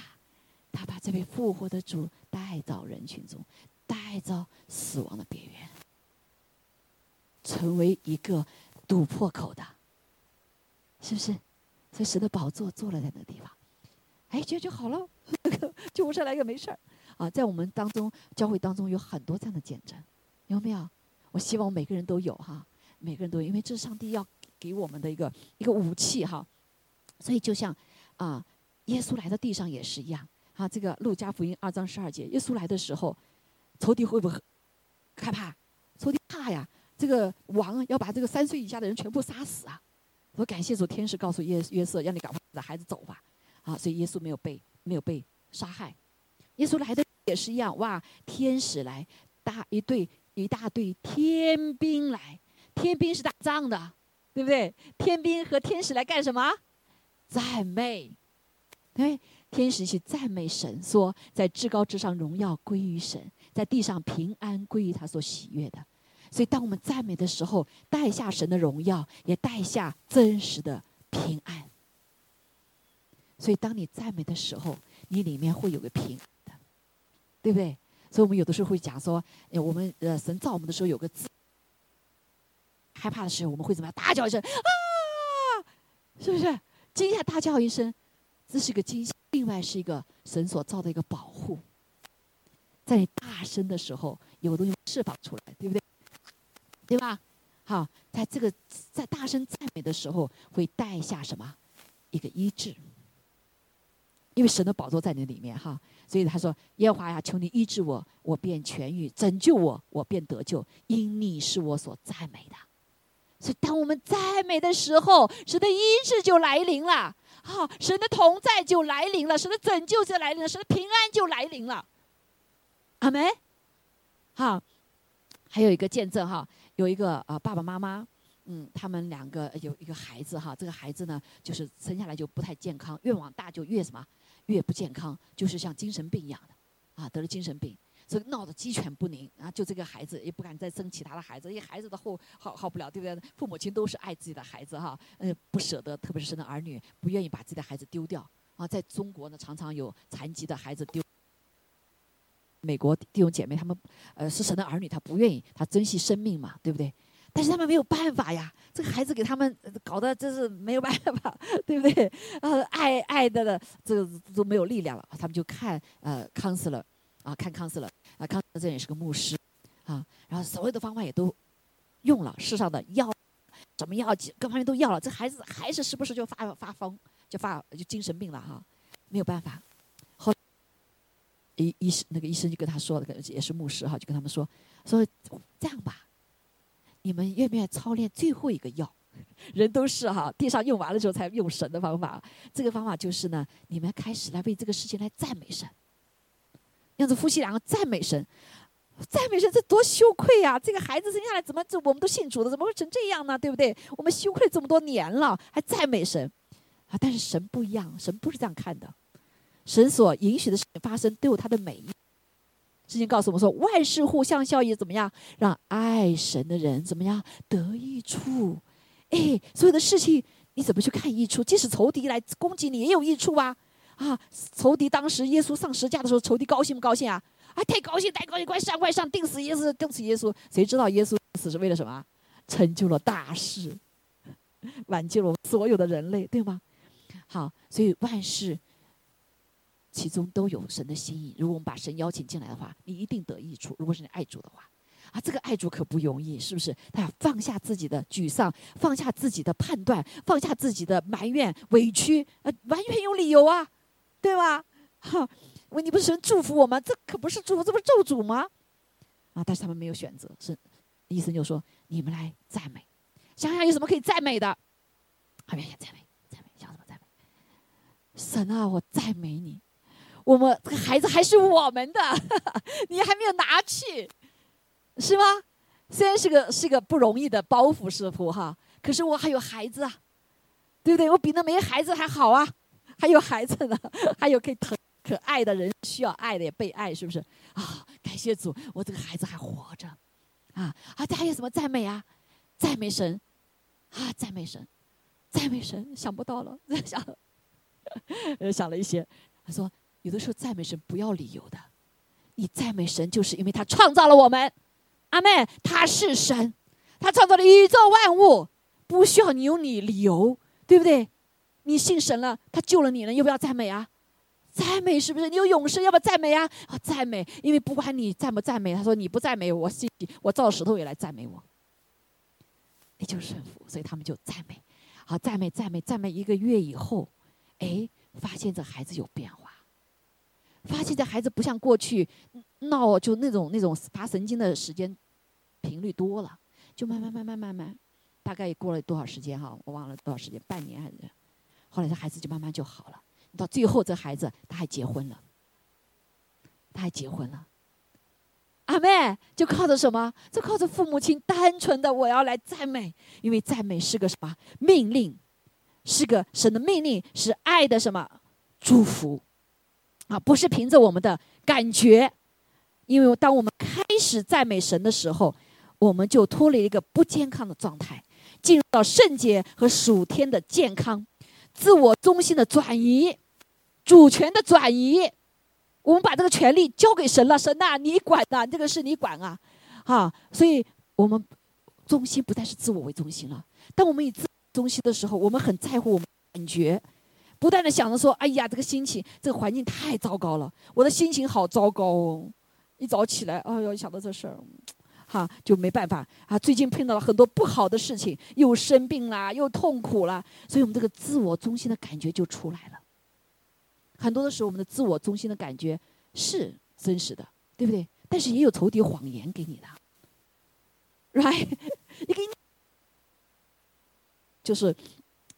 他把这位复活的主带到人群中，带到死亡的边缘。成为一个堵破口的，是不是？所以神的宝座坐了在那个地方，哎，这就好了，救护车来个没事儿啊！在我们当中，教会当中有很多这样的见证，有没有？我希望每个人都有哈，每个人都有，因为这是上帝要给我们的一个一个武器哈。所以就像啊，耶稣来到地上也是一样啊。这个路加福音二章十二节，耶稣来的时候，仇敌会不会害怕？仇敌怕呀。这个王要把这个三岁以下的人全部杀死啊！我感谢主，天使告诉约约瑟，让你赶快带孩子走吧。啊，所以耶稣没有被没有被杀害。耶稣来的也是一样，哇！天使来，大一队一大队天兵来，天兵是打仗的，对不对？天兵和天使来干什么？赞美，对，天使去赞美神，说在至高之上荣耀归于神，在地上平安归于他所喜悦的。所以，当我们赞美的时候，带下神的荣耀，也带下真实的平安。所以，当你赞美的时候，你里面会有个平安的，对不对？所以我们有的时候会讲说，我们呃，神造我们的时候有个字，害怕的时候，我们会怎么样？大叫一声啊，是不是？惊吓大叫一声，这是一个惊喜。另外是一个神所造的一个保护，在你大声的时候，有东西释放出来，对不对？对吧？好，在这个在大声赞美的时候，会带下什么？一个医治。因为神的宝座在你里面哈，所以他说：“耶和华呀，求你医治我，我便痊愈；拯救我，我便得救，因你是我所赞美的。”所以，当我们赞美的时候，神的医治就来临了。啊，神的同在就来临了，神的拯救就来临了，神的平安就来临了。阿门。好，还有一个见证哈。有一个啊，爸爸妈妈，嗯，他们两个有一个孩子哈，这个孩子呢，就是生下来就不太健康，越往大就越什么，越不健康，就是像精神病一样的，啊，得了精神病，所以闹得鸡犬不宁啊。就这个孩子也不敢再生其他的孩子，因为孩子的后好好不了，对不对？父母亲都是爱自己的孩子哈，嗯，不舍得，特别是生的儿女，不愿意把自己的孩子丢掉啊。在中国呢，常常有残疾的孩子丢。美国弟兄姐妹，他们呃是神的儿女，他不愿意，他珍惜生命嘛，对不对？但是他们没有办法呀，这个孩子给他们搞得真是没有办法，(laughs) 对不对？(laughs) 呃，爱爱的的这个都没有力量了，他们就看呃康斯了啊，看康斯勒啊，康斯这也是个牧师啊，然后所有的方法也都用了，世上的药什么药各方面都要了，这孩子还是时不时就发发疯，就发就精神病了哈，没有办法。后医医生那个医生就跟他说，了也是牧师哈，就跟他们说说这样吧，你们愿不愿意操练最后一个药？(laughs) 人都是哈，地上用完了之后才用神的方法。这个方法就是呢，你们开始来为这个事情来赞美神，样子夫妻两个赞美神，赞美神，这多羞愧呀！这个孩子生下来怎么这我们都信主的，怎么会成这样呢？对不对？我们羞愧这么多年了，还赞美神啊！但是神不一样，神不是这样看的。神所允许的事情发生，都有它的美意。圣经告诉我们说，万事互相效益，怎么样？让爱神的人怎么样得益处？哎，所有的事情你怎么去看益处？即使仇敌来攻击你，也有益处啊！啊，仇敌当时耶稣上十架的时候，仇敌高兴不高兴啊？啊，太高兴，太高兴，快上快上，钉死耶稣，钉死耶稣！谁知道耶稣死是为了什么？成就了大事，挽救了所有的人类，对吗？好，所以万事其中都有神的心意。如果我们把神邀请进来的话，你一定得益处。如果是你爱主的话，啊，这个爱主可不容易，是不是？他要放下自己的沮丧，放下自己的判断，放下自己的埋怨、委屈，呃，完全有理由啊，对吧？哈，问你不是神祝福我吗？这可不是祝福，这不是咒诅吗？啊，但是他们没有选择，是医生就说：“你们来赞美，想想有什么可以赞美的。”后面赞美，赞美，想什么赞美？神啊，我赞美你，我们这个孩子还是我们的，(laughs) 你还没有拿去。是吗？虽然是个是个不容易的包袱，师傅哈，可是我还有孩子啊，对不对？我比那没孩子还好啊，还有孩子呢，(laughs) 还有可以疼可爱的人，需要爱的也被爱，是不是？啊，感谢主，我这个孩子还活着，啊啊！这还有什么赞美啊？赞美神，啊，赞美神，赞美神，想不到了，(laughs) 想，呃，想了一些。他说，有的时候赞美神不要理由的，你赞美神就是因为他创造了我们。阿妹，他是神，他创造了宇宙万物，不需要你有你理由，对不对？你信神了，他救了你了，要不要赞美啊？赞美是不是？你有永生，要不要赞美啊？啊，赞美，因为不管你赞不赞美，他说你不赞美我，信我造石头也来赞美我，你就是神父，所以他们就赞美，好赞美赞美赞美一个月以后，哎，发现这孩子有变化。发现这孩子不像过去闹就那种那种发神经的时间频率多了，就慢慢慢慢慢慢，大概过了多少时间哈？我忘了多少时间，半年还是？后来这孩子就慢慢就好了。到最后这孩子他还结婚了，他还结婚了。阿妹就靠着什么？就靠着父母亲单纯的我要来赞美，因为赞美是个什么命令？是个神的命令，是爱的什么祝福？啊，不是凭着我们的感觉，因为当我们开始赞美神的时候，我们就脱离一个不健康的状态，进入到圣洁和属天的健康，自我中心的转移，主权的转移，我们把这个权利交给神了，神呐，你管呐，这个事你管啊，啊，所以我们中心不再是自我为中心了。当我们以自中心的时候，我们很在乎我们感觉。不断的想着说：“哎呀，这个心情，这个环境太糟糕了，我的心情好糟糕哦！一早起来，哎呦，想到这事儿，哈，就没办法啊。最近碰到了很多不好的事情，又生病啦，又痛苦啦，所以我们这个自我中心的感觉就出来了。很多的时候，我们的自我中心的感觉是真实的，对不对？但是也有仇敌谎言给你的，right？(laughs) 你给你，就是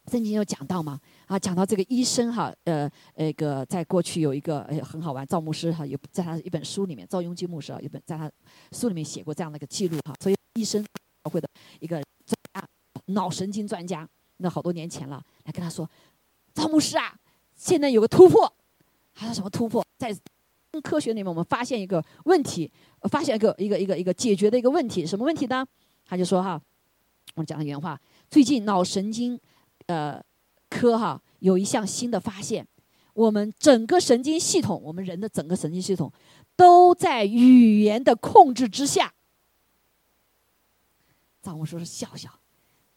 圣经有讲到嘛。”啊，讲到这个医生哈，呃，那个在过去有一个呃很好玩，赵牧师哈，有在他一本书里面，赵雍基牧师啊，有本在他书里面写过这样的一个记录哈。所以医生会的一个专家，脑神经专家，那好多年前了，来跟他说，赵牧师啊，现在有个突破，他说什么突破？在科学里面，我们发现一个问题，发现一个一个一个一个解决的一个问题，什么问题呢？他就说哈，我讲的原话，最近脑神经，呃。科哈有一项新的发现，我们整个神经系统，我们人的整个神经系统，都在语言的控制之下。张我说是笑笑，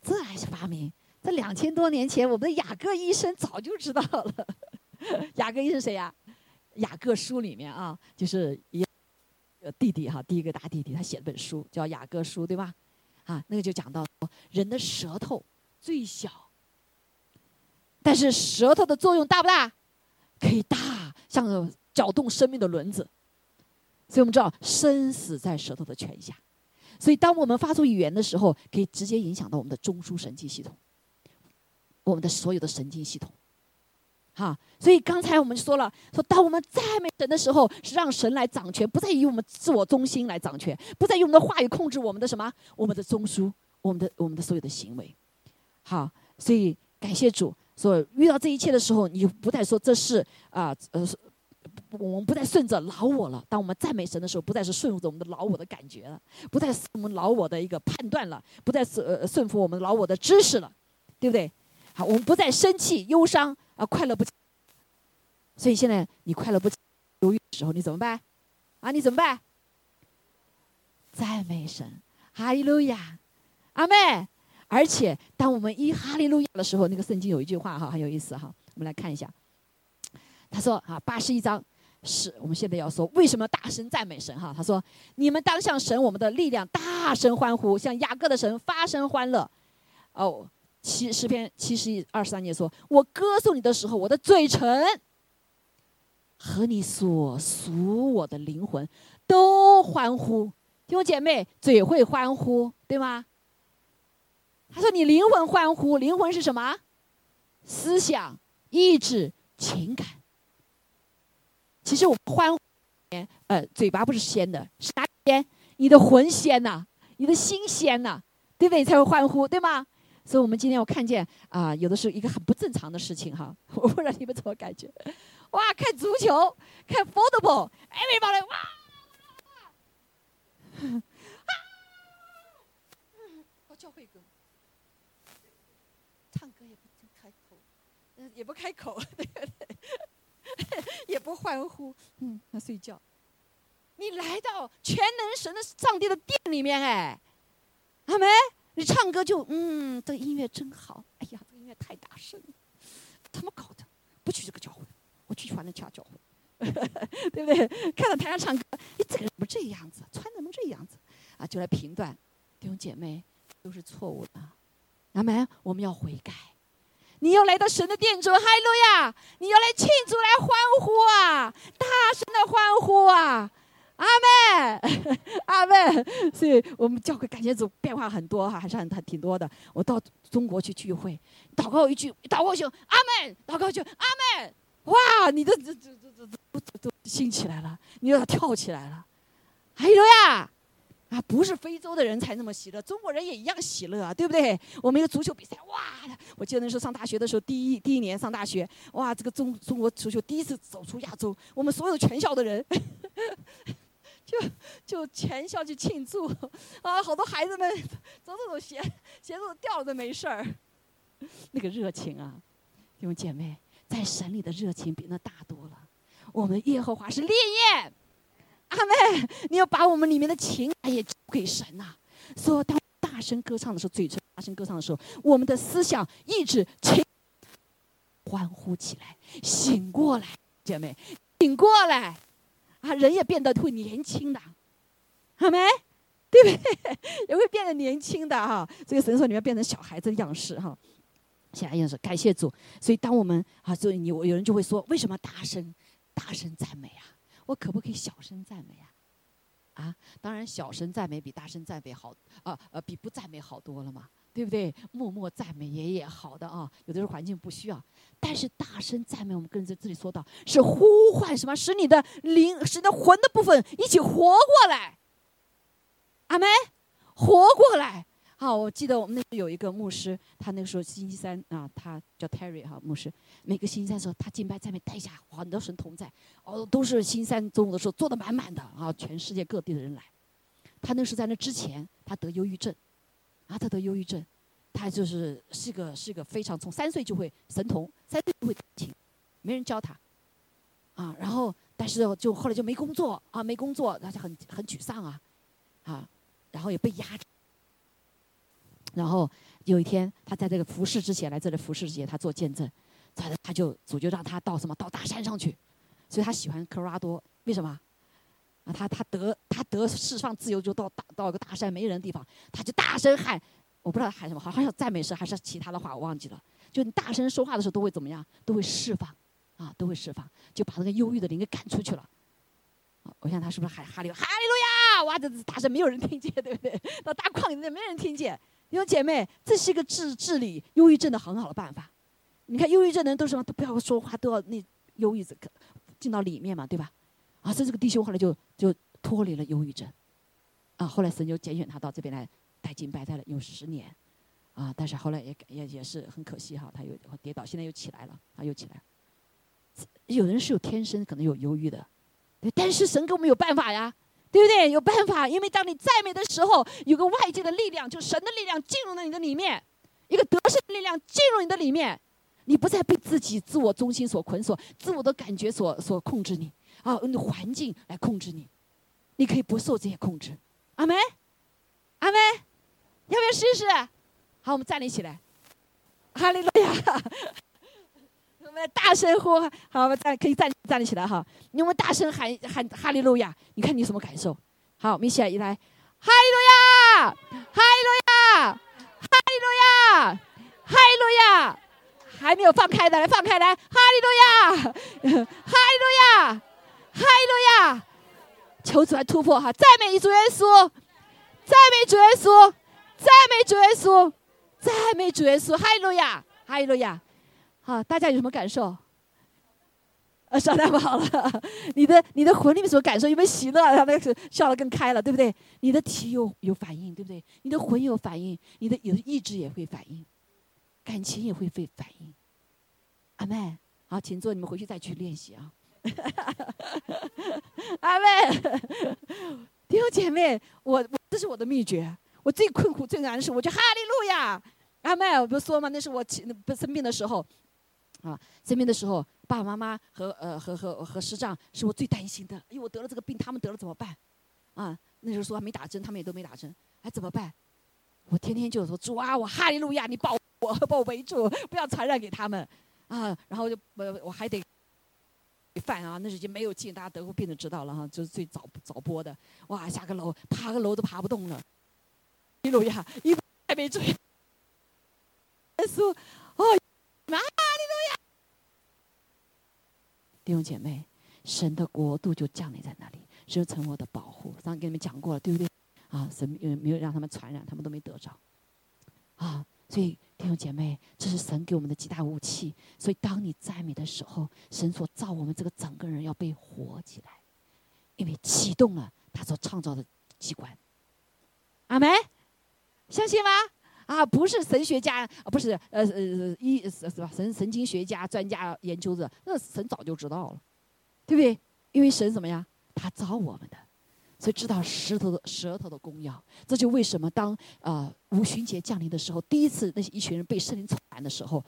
这还是发明？在两千多年前，我们的雅各医生早就知道了。(laughs) 雅各医生谁呀？雅各书里面啊，就是一弟弟哈，第一个大弟弟，他写了本书叫《雅各书》，对吧？啊，那个就讲到人的舌头最小。但是舌头的作用大不大？可以大，像搅动生命的轮子。所以我们知道生死在舌头的权下。所以当我们发出语言的时候，可以直接影响到我们的中枢神经系统，我们的所有的神经系统。哈，所以刚才我们说了，说当我们赞美神的时候，是让神来掌权，不再以我们自我中心来掌权，不再用我们的话语控制我们的什么，我们的中枢，我们的我们的所有的行为。好，所以感谢主。所以遇到这一切的时候，你就不再说这是啊呃，我们不再顺着老我了。当我们赞美神的时候，不再是顺着我们的老我的感觉了，不再是我们老我的一个判断了，不再是呃顺服我们老我的知识了，对不对？好，我们不再生气、忧伤啊，快乐不。所以现在你快乐不犹豫的时候，你怎么办？啊，你怎么办？赞美神，哈利路亚，阿妹。而且当我们一哈利路亚的时候，那个圣经有一句话哈，很有意思哈，我们来看一下。他说啊，八十一章是我们现在要说为什么大声赞美神哈？他说：你们当向神我们的力量大声欢呼，向雅各的神发声欢乐。哦，七十篇七十一二十三节说：我歌颂你的时候，我的嘴唇和你所属我的灵魂都欢呼。弟兄姐妹，嘴会欢呼，对吗？他说：“你灵魂欢呼，灵魂是什么？思想、意志、情感。其实我欢呼，呃，嘴巴不是先的，是哪先？你的魂先呐，你的心先呐，对不对？才会欢呼，对吗？所以，我们今天我看见啊，有的时候一个很不正常的事情哈，(laughs) 我不知道你们怎么感觉？哇，看足球，看 football，everybody 哇！” (laughs) 啊！我教会歌，唱歌也不开口，嗯，也不开口，(laughs) 也不欢呼，嗯，那睡觉。你来到全能神的上帝的殿里面，哎，阿梅，你唱歌就嗯，这音乐真好。哎呀，这音乐太大声，怎么搞的？不去这个教会，我去传的其他教会。(laughs) 对不对？看到台上唱歌，你这个怎么这样子？穿怎么这样子？啊，就来评断，弟兄姐妹都是错误的。阿门！我们要悔改。你要来到神的殿中，哈利路亚！你要来庆祝，来欢呼啊！大声的欢呼啊！阿门，(laughs) 阿门。(laughs) 所以我们教会感觉组变化很多哈，还是很很挺多的。我到中国去聚会，祷告一句，祷告就阿门，祷告就阿门。哇，你的这这这这都都兴起来了，你要跳起来了，还有呀，啊，不是非洲的人才那么喜乐，中国人也一样喜乐啊，对不对？我们一个足球比赛，哇，我记得那时候上大学的时候，第一第一年上大学，哇，这个中中国足球第一次走出亚洲，我们所有全校的人，就就全校去庆祝，啊，好多孩子们走走走鞋鞋子掉了都没事儿，那个热情啊，弟兄姐妹。在神里的热情比那大多了。我们耶和华是烈焰，阿妹，你要把我们里面的情感也给神呐。说当大声歌唱的时候，嘴唇大声歌唱的时候，我们的思想、意志、情欢呼起来，醒过来，姐妹，醒过来，啊，人也变得会年轻的，好没？对不对？(laughs) 也会变得年轻的哈。这个神说你要变成小孩子的样式哈。现在样式感谢主，所以当我们啊，所以你有人就会说，为什么大声大声赞美啊？我可不可以小声赞美啊？啊，当然小声赞美比大声赞美好，啊呃比不赞美好多了嘛，对不对？默默赞美也也好的啊，有的时候环境不需要，但是大声赞美，我们跟着这里说到，是呼唤什么？使你的灵，使你的魂的部分一起活过来，阿门，活过来。好，我记得我们那时候有一个牧师，他那个时候星期三啊，他叫 Terry 哈牧师。每个星期三的时候，他敬拜在那带下很多神同在，哦，都是星期三中午的时候坐的满满的啊，全世界各地的人来。他那是在那之前，他得忧郁症，啊，他得忧郁症，他就是是个是个非常从三岁就会神童，三岁就会琴，没人教他，啊，然后但是就后来就没工作啊，没工作，他就很很沮丧啊，啊，然后也被压着。然后有一天，他在这个服侍之前来这里服侍之前，他做见证，他他就主就让他到什么到大山上去，所以他喜欢科罗拉多，为什么？啊，他他得他得释放自由，就到大到一个大山没人的地方，他就大声喊，我不知道他喊什么，好像赞美诗还是其他的话，我忘记了。就你大声说话的时候，都会怎么样？都会释放，啊，都会释放，就把那个忧郁的灵给赶出去了。啊我想他是不是喊哈利哈利路亚？哇，这大声没有人听见，对不对？到大矿里面没人听见。弟兄姐妹，这是一个治治理忧郁症的很好的办法。你看，忧郁症的人都是都不要说话，都要那忧郁这个进到里面嘛，对吧？啊，所以这个弟兄后来就就脱离了忧郁症，啊，后来神就拣选他到这边来带敬拜，带了有十年，啊，但是后来也也也是很可惜哈，他又跌倒，现在又起来了，啊，又起来。有人是有天生可能有忧郁的，但是神给我们有办法呀，对不对？有办法，因为当你赞美的时候，有个外界的力量，就神的力量进入了你的里面，一个得胜的力量进入你的里面，你不再被自己自我中心所捆锁，自我的感觉所所控制你啊，用环境来控制你，你可以不受这些控制。阿门，阿门，要不要试试？好，我们站立起来，哈利路亚。我们大声呼喊，好，我们站可以站站立起来哈。你们大声喊喊哈利路亚，你看你什么感受？好，我们一起来一来，哈利路亚，哈利路亚，哈利路亚，哈利路亚，还没有放开的来放开来，哈利路亚，哈利路亚，哈利路亚，求主来突破哈，赞美主耶稣，赞美主耶稣，赞美主耶稣，赞美主耶稣，哈利路亚，哈利路亚。好，大家有什么感受？呃，笑太好了，(laughs) 你的你的魂里面所感受有没有喜乐？他那个笑得更开了，对不对？你的体有有反应，对不对？你的魂有反应，你的有意志也会反应，感情也会会反应。阿妹，好，请坐，你们回去再去练习啊。(laughs) 阿妹，弟兄姐妹，我这是我的秘诀。我最困苦、最难的是，我就哈利路亚。阿妹，我不是说嘛？那是我不生病的时候。啊，生病的时候，爸爸妈妈和呃和和和师长是我最担心的。因为我得了这个病，他们得了怎么办？啊，那时候说没打针，他们也都没打针，还怎么办？我天天就说主啊，我哈利路亚，你保我，(laughs) 把我围住，不要传染给他们。啊，然后就我我还得饭啊，那时已经没有进，大家得过病的知道了哈，就是最早早播的。哇，下个楼爬个楼都爬不动了。哈利路亚，一还没追。耶稣，哦，哈利路。弟兄姐妹，神的国度就降临在那里，就成我的保护。刚刚跟你们讲过了，对不对？啊，神没有让他们传染，他们都没得着。啊，所以弟兄姐妹，这是神给我们的极大武器。所以当你赞美的时候，神所造我们这个整个人要被活起来，因为启动了他所创造的机关。阿门，相信吗？啊，不是神学家，啊，不是呃呃医是是吧？神神经学家专家研究的，那神早就知道了，对不对？因为神怎么样？他造我们的，所以知道石头的舌头的功用。这就为什么当啊五旬节降临的时候，第一次那一群人被圣灵充满的时候，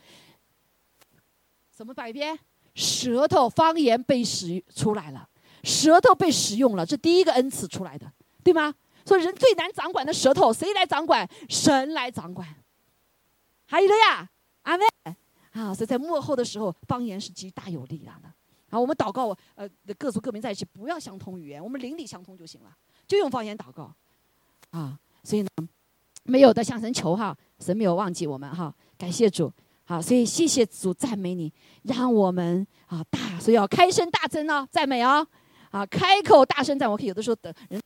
什么百变？舌头方言被使出来了，舌头被使用了，这第一个恩赐出来的，对吗？说人最难掌管的舌头，谁来掌管？神来掌管。还有了呀，阿妹啊！所以在幕后的时候，方言是极大有力量的。好，我们祷告，呃，各族各民在一起，不要相通语言，我们邻里相通就行了，就用方言祷告。啊，所以呢，没有的向神求哈，神没有忘记我们哈，感谢主。好，所以谢谢主，赞美你，让我们啊大，所以要开声大声哦，赞美哦，啊，开口大声赞，我可以有的时候等人。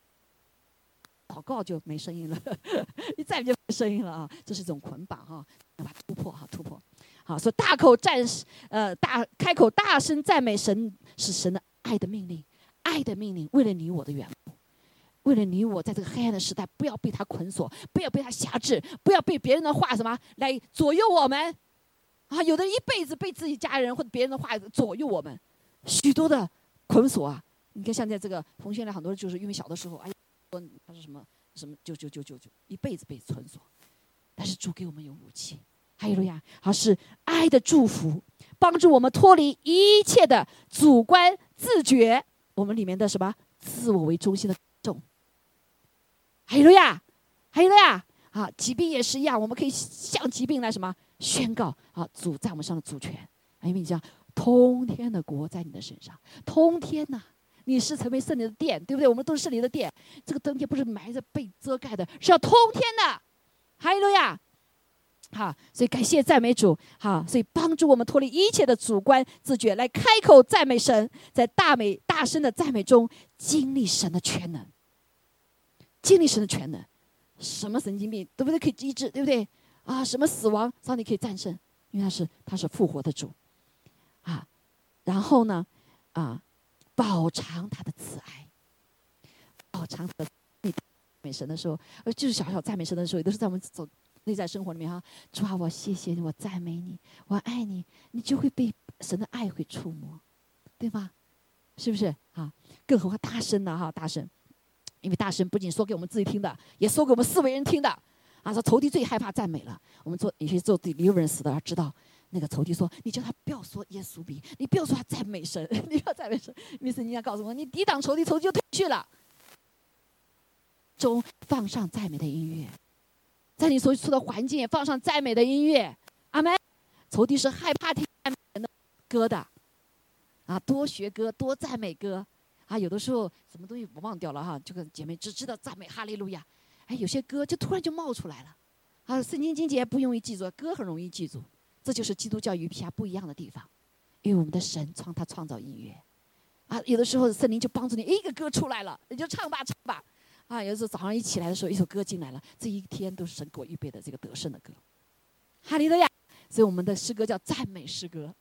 祷告就没声音了，(laughs) 一再就没声音了啊！这是一种捆绑哈，要把突破哈，突破。好，说大口赞呃大开口大声赞美神是神的爱的命令，爱的命令，为了你我的缘故，为了你我在这个黑暗的时代，不要被他捆锁，不要被他辖制，不要被别人的话什么来左右我们啊！有的一辈子被自己家人或者别人的话左右我们，许多的捆锁啊！你看现在这个冯先生很多人就是因为小的时候哎。说他说什么什么就就就就就一辈子被存锁，但是主给我们有武器，还有了呀，好是爱的祝福，帮助我们脱离一切的主观自觉，我们里面的什么自我为中心的重，还有了呀，还有了呀，啊，疾病也是一样，我们可以向疾病来什么宣告啊，主在我们上的主权，因为你讲通天的国在你的身上，通天呐。你是成为圣灵的殿，对不对？我们都是圣灵的殿。这个灯天不是埋着被遮盖的，是要通天的。哈利路亚！好，所以感谢赞美主。好，所以帮助我们脱离一切的主观自觉，来开口赞美神，在大美大声的赞美中经历神的全能，经历神的全能。什么神经病，对不对？可以医治，对不对？啊，什么死亡，上帝可以战胜，因为他是他是复活的主。啊，然后呢，啊。饱尝他的慈爱，饱尝他的美神的时候，呃，就是小小赞美神的时候，也都是在我们走内在生活里面哈。主啊，我谢谢你，我赞美你，我爱你，你就会被神的爱会触摸，对吗？是不是啊？更何况大声呢？哈，大声，因为大声不仅说给我们自己听的，也说给我们四围人听的。啊，说仇敌最害怕赞美了。我们做有些做对离人死的，知道那个仇敌说：“你叫他不要说耶稣比，你不要说他赞美神，(laughs) 你不要赞美神。”意思你要告诉我，你抵挡仇敌，仇敌就退去了。中放上赞美的音乐，在你所处的环境放上赞美的音乐。阿门。仇敌是害怕听赞美的歌的。啊，多学歌，多赞美歌，啊，有的时候什么东西我忘掉了哈，这个姐妹只知道赞美哈利路亚，哎，有些歌就突然就冒出来了，啊，圣经经节不容易记住，歌很容易记住，这就是基督教与其他不一样的地方，因为我们的神创他创造音乐，啊，有的时候圣灵就帮助你一个歌出来了，你就唱吧唱吧，啊，有的时候早上一起来的时候，一首歌进来了，这一天都是神给我预备的这个得胜的歌，哈利路亚，所以我们的诗歌叫赞美诗歌。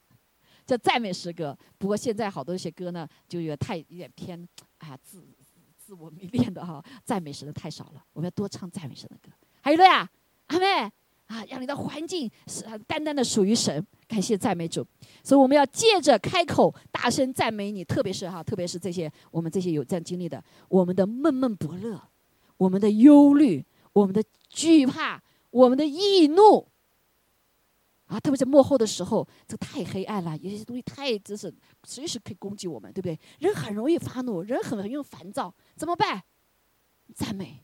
叫赞美诗歌，不过现在好多一些歌呢，就有太有点偏，啊，自自我迷恋的哈，赞美神的太少了。我们要多唱赞美神的歌。还有了呀，阿妹啊，让你的环境是单单的属于神，感谢赞美主。所以我们要借着开口大声赞美你，特别是哈，特别是这些我们这些有这样经历的，我们的闷闷不乐，我们的忧虑，我们的惧怕，我们的易怒。啊，特别在幕后的时候，这太黑暗了，有些东西太就是随时可以攻击我们，对不对？人很容易发怒，人很容易烦躁，怎么办？赞美，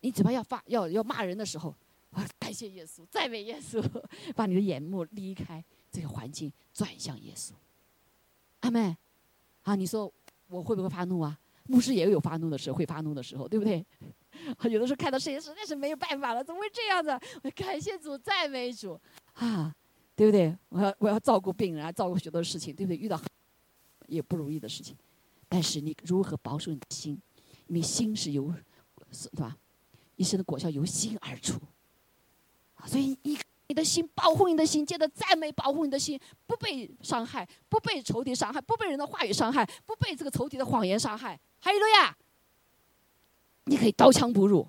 你嘴巴要发要要骂人的时候，啊，感谢耶稣，(laughs) 赞美耶稣，(laughs) 把你的眼目离开这个环境，转向耶稣。阿妹，啊，你说我会不会发怒啊？牧师也有发怒的时候，会发怒的时候，对不对？(laughs) 有的时候看到事情实在是没有办法了，怎么会这样子？感谢主，赞美主。啊，对不对？我要我要照顾病人，照顾许多事情，对不对？遇到也不容易的事情，但是你如何保守你的心？你心是由是吧？一生的果效由心而出，所以你你的心保护你的心，借着赞美保护你的心，不被伤害，不被仇敌伤害，不被人的话语伤害，不被这个仇敌的谎言伤害。还有了呀，你可以刀枪不入，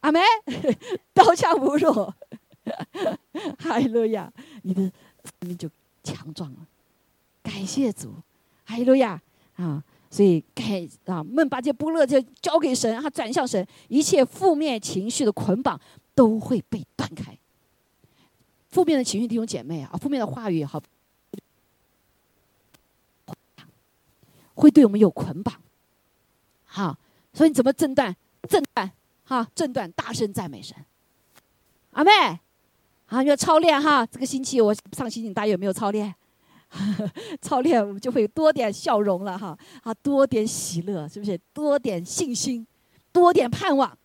阿门，(laughs) 刀枪不入。哈利路亚，你的生命就强壮了。感谢主，哈利路亚啊！所以该啊，闷把这不乐就交给神，他转向神，一切负面情绪的捆绑都会被断开。负面的情绪，弟兄姐妹啊，负面的话语也好，会对我们有捆绑。好，所以你怎么震断？震断，哈，震断，大声赞美神，阿妹。啊，要操练哈！这个星期我上星期大家有没有操练？(laughs) 操练我们就会多点笑容了哈！啊，多点喜乐，是不是？多点信心，多点盼望。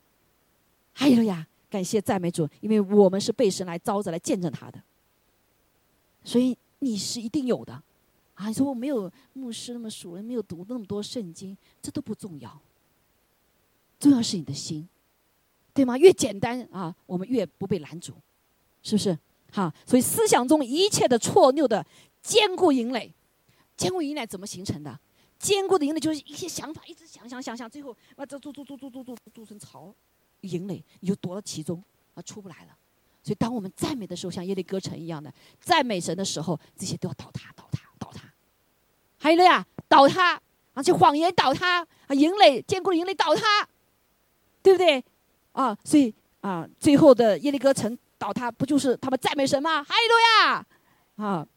还有呀，感谢赞美主，因为我们是被神来招着来见证他的，所以你是一定有的。啊，你说我没有牧师那么熟，没有读那么多圣经，这都不重要。重要是你的心，对吗？越简单啊，我们越不被拦阻。是不是？哈，所以思想中一切的错谬的坚固营垒，坚固营垒怎么形成的？坚固的营垒就是一些想法，一直想想想想，最后啊，这筑筑筑筑筑筑筑成巢营垒，你就躲到其中啊，出不来了。所以，当我们赞美的时候，像耶利哥城一样的赞美神的时候，这些都要倒塌，倒塌，倒塌。还有了呀，倒塌，而且谎言倒塌啊，营垒坚固的营垒倒塌，对不对？啊，所以啊，最后的耶利哥城。倒塌不就是他们赞美神吗？哈利路亚！啊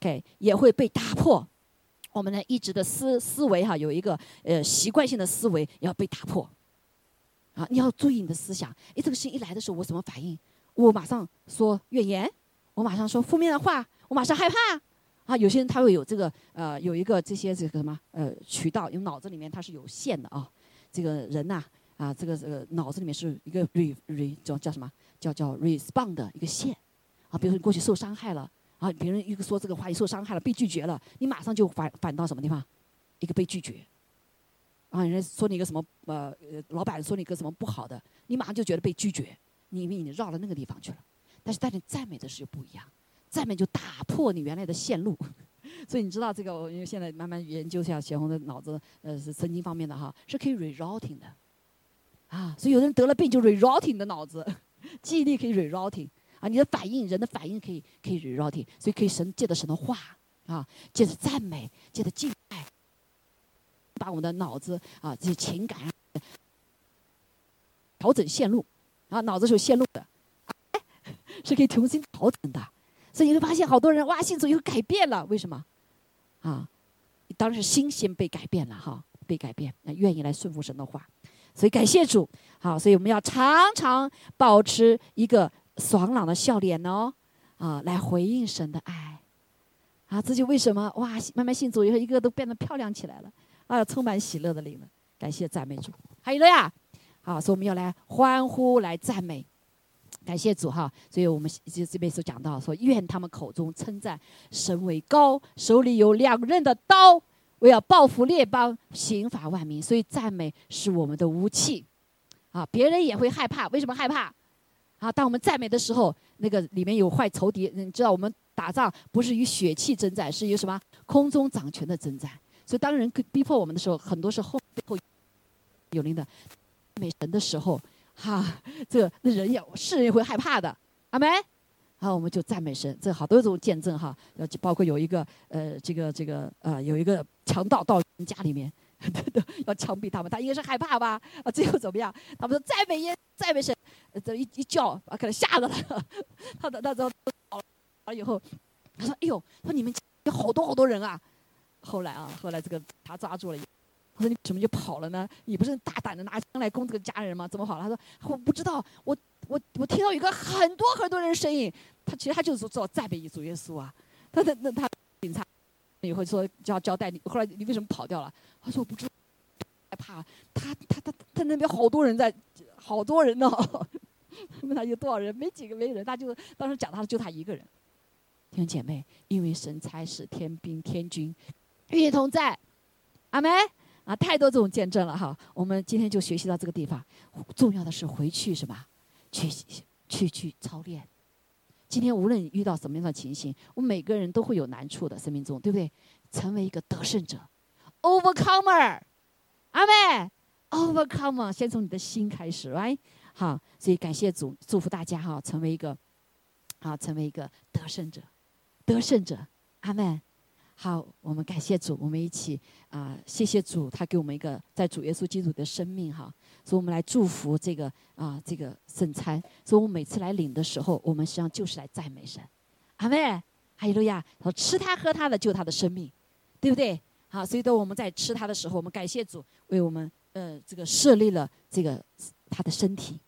，OK，也会被打破。我们呢一直的思思维哈，有一个呃习惯性的思维要被打破。啊，你要注意你的思想。哎，这个事情一来的时候，我什么反应？我马上说怨言，我马上说负面的话，我马上害怕。啊，有些人他会有这个呃有一个这些这个什么呃渠道，因为脑子里面它是有限的啊。这个人呐啊，这个这个脑子里面是一个 re re 叫叫什么？叫叫 respond 的一个线，啊，比如说你过去受伤害了，啊，别人一个说这个话，你受伤害了，被拒绝了，你马上就反反到什么地方？一个被拒绝，啊，人家说你个什么呃，老板说你个什么不好的，你马上就觉得被拒绝，你因为你绕到那个地方去了。但是在你赞美的时候不一样，赞美就打破你原来的线路，(laughs) 所以你知道这个，我因为现在慢慢研究一下血红的脑子，呃，是神经方面的哈，是可以 rerouting 的，啊，所以有人得了病就 rerouting 的脑子。记忆力可以 rerouting 啊，你的反应，人的反应可以可以 rerouting，所以可以神借着神的话啊，借着赞美，借着敬拜，把我们的脑子啊这些情感调整线路，啊，脑子是有线路的，是可以重新调整的。所以你会发现，好多人哇，信主又改变了，为什么？啊，当时心先被改变了哈，被改变，那愿意来顺服神的话。所以感谢主，好，所以我们要常常保持一个爽朗的笑脸哦，啊，来回应神的爱，啊，这就为什么哇，慢慢信主以后，一个个都变得漂亮起来了，啊，充满喜乐的灵了。感谢赞美主，还有了呀，好，所以我们要来欢呼来赞美，感谢主哈。所以我们就这边所讲到说，愿他们口中称赞神为高，手里有两刃的刀。我要报复列邦，刑罚万民，所以赞美是我们的武器，啊，别人也会害怕。为什么害怕？啊，当我们赞美的时候，那个里面有坏仇敌，你知道我们打仗不是与血气征战，是与什么空中掌权的征战。所以当人逼迫我们的时候，很多时候背后有灵的美神的时候，哈，这那人也是人也会害怕的，阿门。然后我们就赞美神，这好多种见证哈，呃，包括有一个呃，这个这个呃，有一个强盗到人家里面，(laughs) 要枪毙他们，他应该是害怕吧？啊，最后怎么样？他们说赞美耶，赞美神，这一一叫，把可能吓着了。(laughs) 他的那时候跑了以后，他说：“哎呦，说你们有好多好多人啊！”后来啊，后来这个他抓住了，他说：“你怎么就跑了呢？你不是大胆的拿枪来攻这个家人吗？怎么跑了？”他说：“我不知道，我。”我我听到有个很多很多人声音，他其实他就是说做赞美主耶稣啊。他他那他警察以后说就要交代你，后来你为什么跑掉了？他说我不知道，害怕。他他他他那边好多人在，好多人呢。问 (laughs) 他有多少人？没几个没人。他就当时讲他就他一个人。弟兄姐妹，因为神差使天兵天军与你同在，阿门啊！太多这种见证了哈。我们今天就学习到这个地方。重要的是回去是吧？去去去操练。今天无论遇到什么样的情形，我们每个人都会有难处的生命中，对不对？成为一个得胜者，overcomer，阿妹，overcomer，先从你的心开始，right？好，所以感谢主，祝福大家哈，成为一个，好，成为一个得胜者，得胜者，阿妹。好，我们感谢主，我们一起啊，谢谢主，他给我们一个在主耶稣基督的生命哈。所以我们来祝福这个啊，这个圣餐。所以我们每次来领的时候，我们实际上就是来赞美神。阿妹，哈利路亚！说吃他喝他的救他的生命，对不对？好，所以当我们在吃他的时候，我们感谢主为我们呃这个设立了这个他的身体，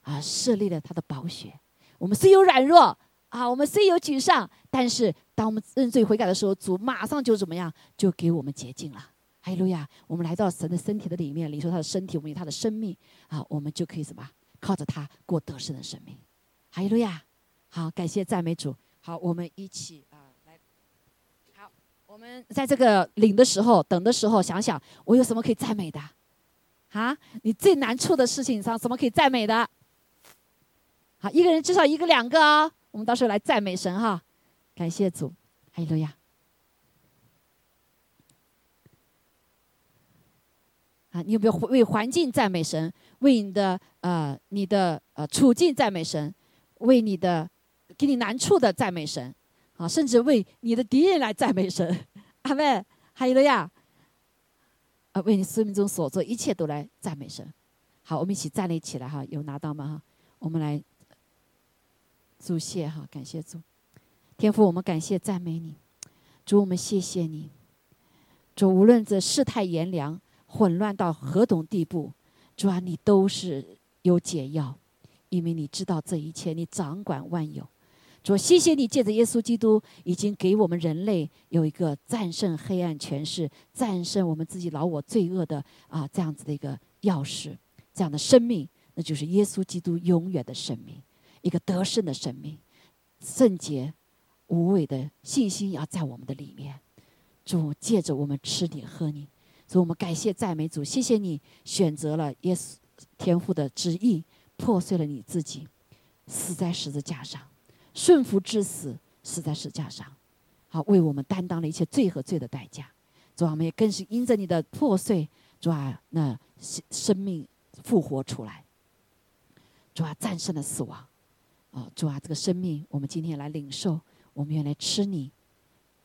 啊，设立了他的宝血。我们虽有软弱啊，我们虽有沮丧，但是当我们认罪悔改的时候，主马上就怎么样，就给我们洁净了。哈利路亚！我们来到神的身体的里面，领受他的身体，我们有他的生命啊，我们就可以什么？靠着他过得胜的生命。哈利路亚！好，感谢赞美主。好，我们一起啊来。好，我们在这个领的时候、等的时候，想想我有什么可以赞美的？啊，你最难处的事情上，什么可以赞美的？好，一个人至少一个、两个哦。我们到时候来赞美神哈。感谢主，哈利路亚。啊，你有没有为环境赞美神？为你的呃，你的呃处境赞美神？为你的给你难处的赞美神？啊，甚至为你的敌人来赞美神？(laughs) 阿妹，还有了呀？啊，为你生命中所做一切都来赞美神。好，我们一起站立起来哈，有拿到吗？哈，我们来祝谢哈，感谢主，天父，我们感谢赞美你，主，我们谢谢你，主，无论这世态炎凉。混乱到何种地步，主啊，你都是有解药，因为你知道这一切，你掌管万有。主，谢谢你借着耶稣基督，已经给我们人类有一个战胜黑暗权势、战胜我们自己老我罪恶的啊这样子的一个钥匙，这样的生命，那就是耶稣基督永远的生命，一个得胜的生命，圣洁无畏的信心要在我们的里面。主，借着我们吃你喝你。所以我们感谢赞美主，谢谢你选择了耶稣天父的旨意，破碎了你自己，死在十字架上，顺服至死，死在十字架上，好为我们担当了一切罪和罪的代价。主啊，我们也更是因着你的破碎，主啊，那生命复活出来，主啊，战胜了死亡，啊，主啊，这个生命我们今天来领受，我们愿来吃你，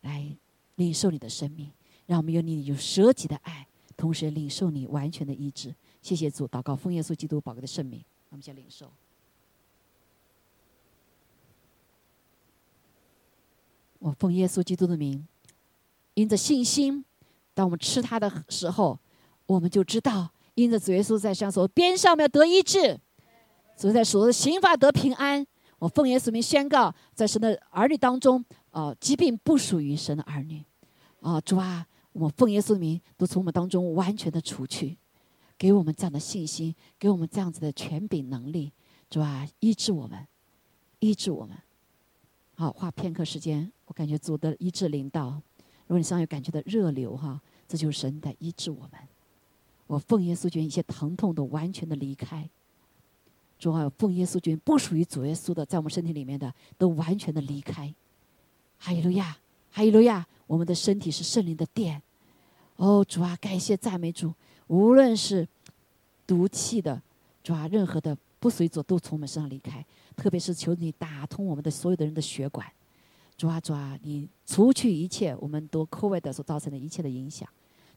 来领受你的生命，让我们有你有舍己的爱，同时领受你完全的医治。谢谢主，祷告奉耶稣基督宝贵的圣名，我们先领受。我奉耶稣基督的名，因着信心，当我们吃它的时候，我们就知道，因着主耶稣在上说，边上面得医治，主在所的刑罚得平安。我奉耶稣名宣告，在神的儿女当中，啊，疾病不属于神的儿女，啊，主啊，我奉耶稣名，都从我们当中完全的除去，给我们这样的信心，给我们这样子的权柄能力，主啊，医治我们，医治我们。好，花片刻时间，我感觉主的医治领导。如果你身上有感觉的热流，哈，这就是神在医治我们。我奉耶稣君，一切疼痛都完全的离开。主啊，奉耶稣君，不属于主耶稣的，在我们身体里面的，都完全的离开。哈利路亚，哈利路亚！我们的身体是圣灵的殿。哦，主啊，感谢赞美主。无论是毒气的，主啊，任何的不随主，都从我们身上离开。特别是求你打通我们的所有的人的血管，主啊主啊，你除去一切我们都 COVID 所造成的一切的影响。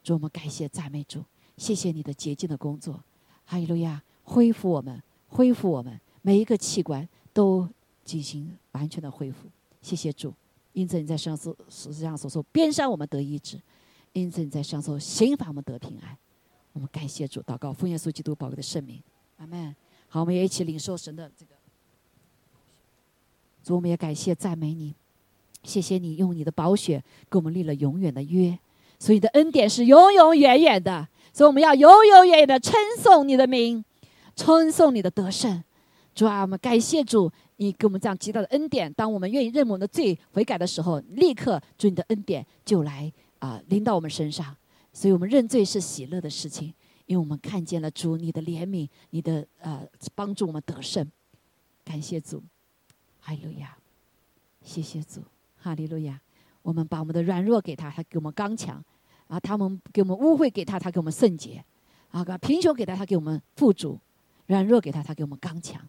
主，我们感谢赞美主，谢谢你的洁净的工作，哈利路亚，恢复我们，恢复我们每一个器官都进行完全的恢复。谢谢主，因此你在上所实际上所说，边上我们得医治，因此你在上说刑罚我们得平安。我们感谢主，祷告奉耶稣基督宝贵的圣名，阿门。好，我们也一起领受神的这个。主，我们也感谢赞美你，谢谢你用你的宝血给我们立了永远的约，所以你的恩典是永永远远的，所以我们要永永远远的称颂你的名，称颂你的得胜。主啊，我们感谢主，你给我们这样极大的恩典。当我们愿意认我们的罪悔改的时候，立刻主你的恩典就来啊临到我们身上。所以我们认罪是喜乐的事情，因为我们看见了主你的怜悯，你的呃帮助我们得胜。感谢主。哈利路亚，谢谢主，哈利路亚。我们把我们的软弱给他，他给我们刚强；啊，他们给我们污秽给他，他给我们圣洁；啊，把贫穷给他，他给我们富足；软弱给他，他给我们刚强；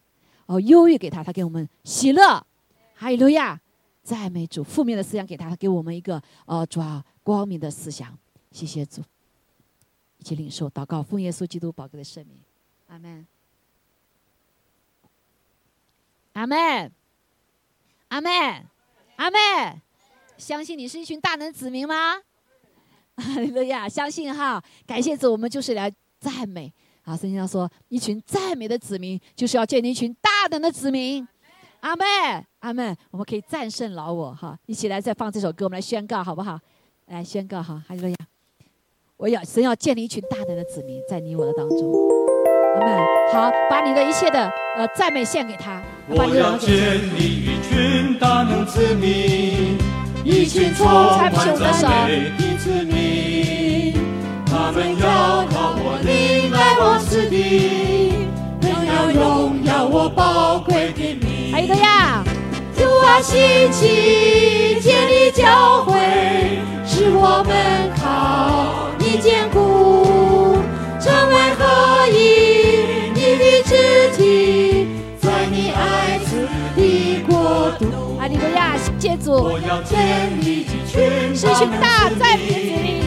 哦，忧郁给他，他给我们喜乐。哈利路亚，赞美主。负面的思想给他，他给我们一个呃主要光明的思想。谢谢主，一起领受祷告，奉耶稣基督宝贵的圣名，阿门，阿门。阿门，阿门，相信你是一群大能子民吗？(laughs) 哈利路亚，相信哈，感谢主，我们就是来赞美。啊，圣经上说，一群赞美的子民，就是要建立一群大胆的子民。阿妹，阿妹，我们可以战胜老我哈，一起来再放这首歌，我们来宣告好不好？来宣告哈，哈利路亚，我要神要建立一群大胆的子民在你我的当中。阿妹。好，把你的一切的呃赞美献给他。我要建立一群大能子民，一群充满赞美的子民。他们要靠我灵来我之地，更要荣耀我宝贵的名。还有个呀，主啊，兴起建立教会，使我们靠你坚固，成为合一。肢体在你爱子的国度。阿利路亚，谢主。我要建立一群大子民，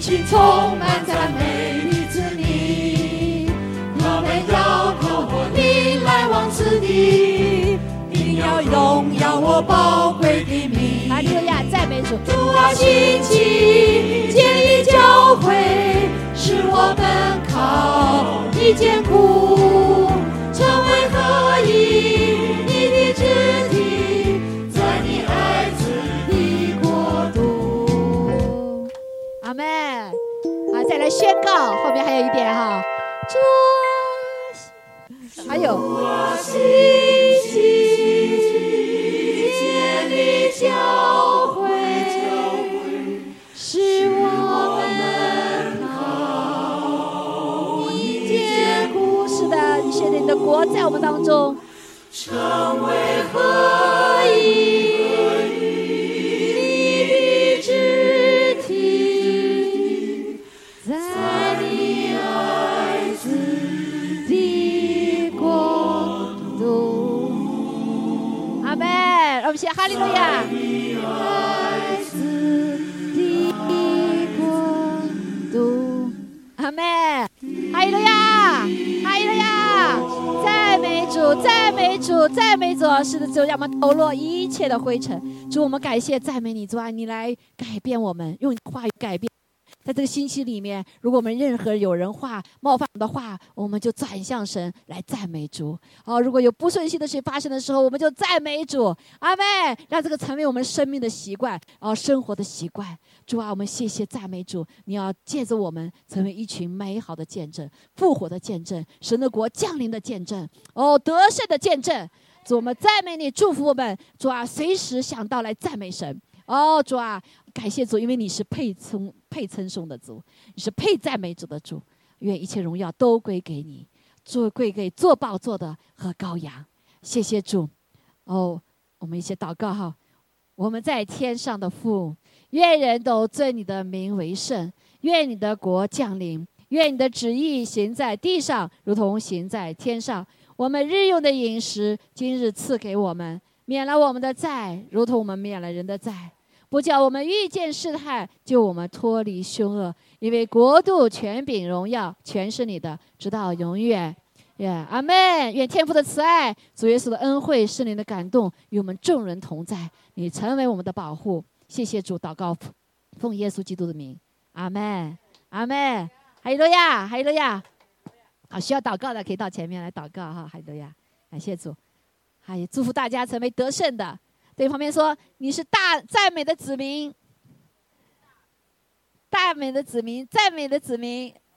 一群充满赞美的子民。我们要靠我灵来往此地，你要荣耀我宝贵的名。阿利路亚，赞美主。主啊，兴起建立教会，使我们靠你坚固。们啊，再来宣告，后面还有一点哈。主，还有，世界的教会是我们造，一切故事的，一切的国在我们当中成为合一。利路亚。子的国度。阿妹，哈利路亚，哈利路亚，赞美主，赞美主，赞美主！是的，主，让我们抖落一切的灰尘。主，我们感谢赞美你，主啊，你来改变我们，用话语改变。在这个星期里面，如果我们任何有人话冒犯的话，我们就转向神来赞美主。哦，如果有不顺心的事发生的时候，我们就赞美主。阿妹，让这个成为我们生命的习惯，哦，生活的习惯。主啊，我们谢谢赞美主，你要借着我们成为一群美好的见证，复活的见证，神的国降临的见证，哦，得胜的见证。主，我们赞美你，祝福我们。主啊，随时想到来赞美神。哦，主啊，感谢主，因为你是配称配称颂的主，你是配赞美主的主，愿一切荣耀都归给你，做归给做宝座的和羔羊。谢谢主。哦，我们一起祷告哈。我们在天上的父，愿人都尊你的名为圣，愿你的国降临，愿你的旨意行在地上，如同行在天上。我们日用的饮食，今日赐给我们，免了我们的债，如同我们免了人的债。不叫我们遇见试探，救我们脱离凶恶，因为国度、权柄、荣耀，全是你的，直到永远。愿阿门。愿天父的慈爱、主耶稣的恩惠、圣灵的感动与我们众人同在。你成为我们的保护。谢谢主，祷告奉耶稣基督的名，阿门，阿门。哈利路亚，哈利路亚。好，需要祷告的可以到前面来祷告哈，哈利路亚。感谢主，还有祝福大家成为得胜的。对旁边说：“你是大赞美的子民，大美的子民，赞美的子民。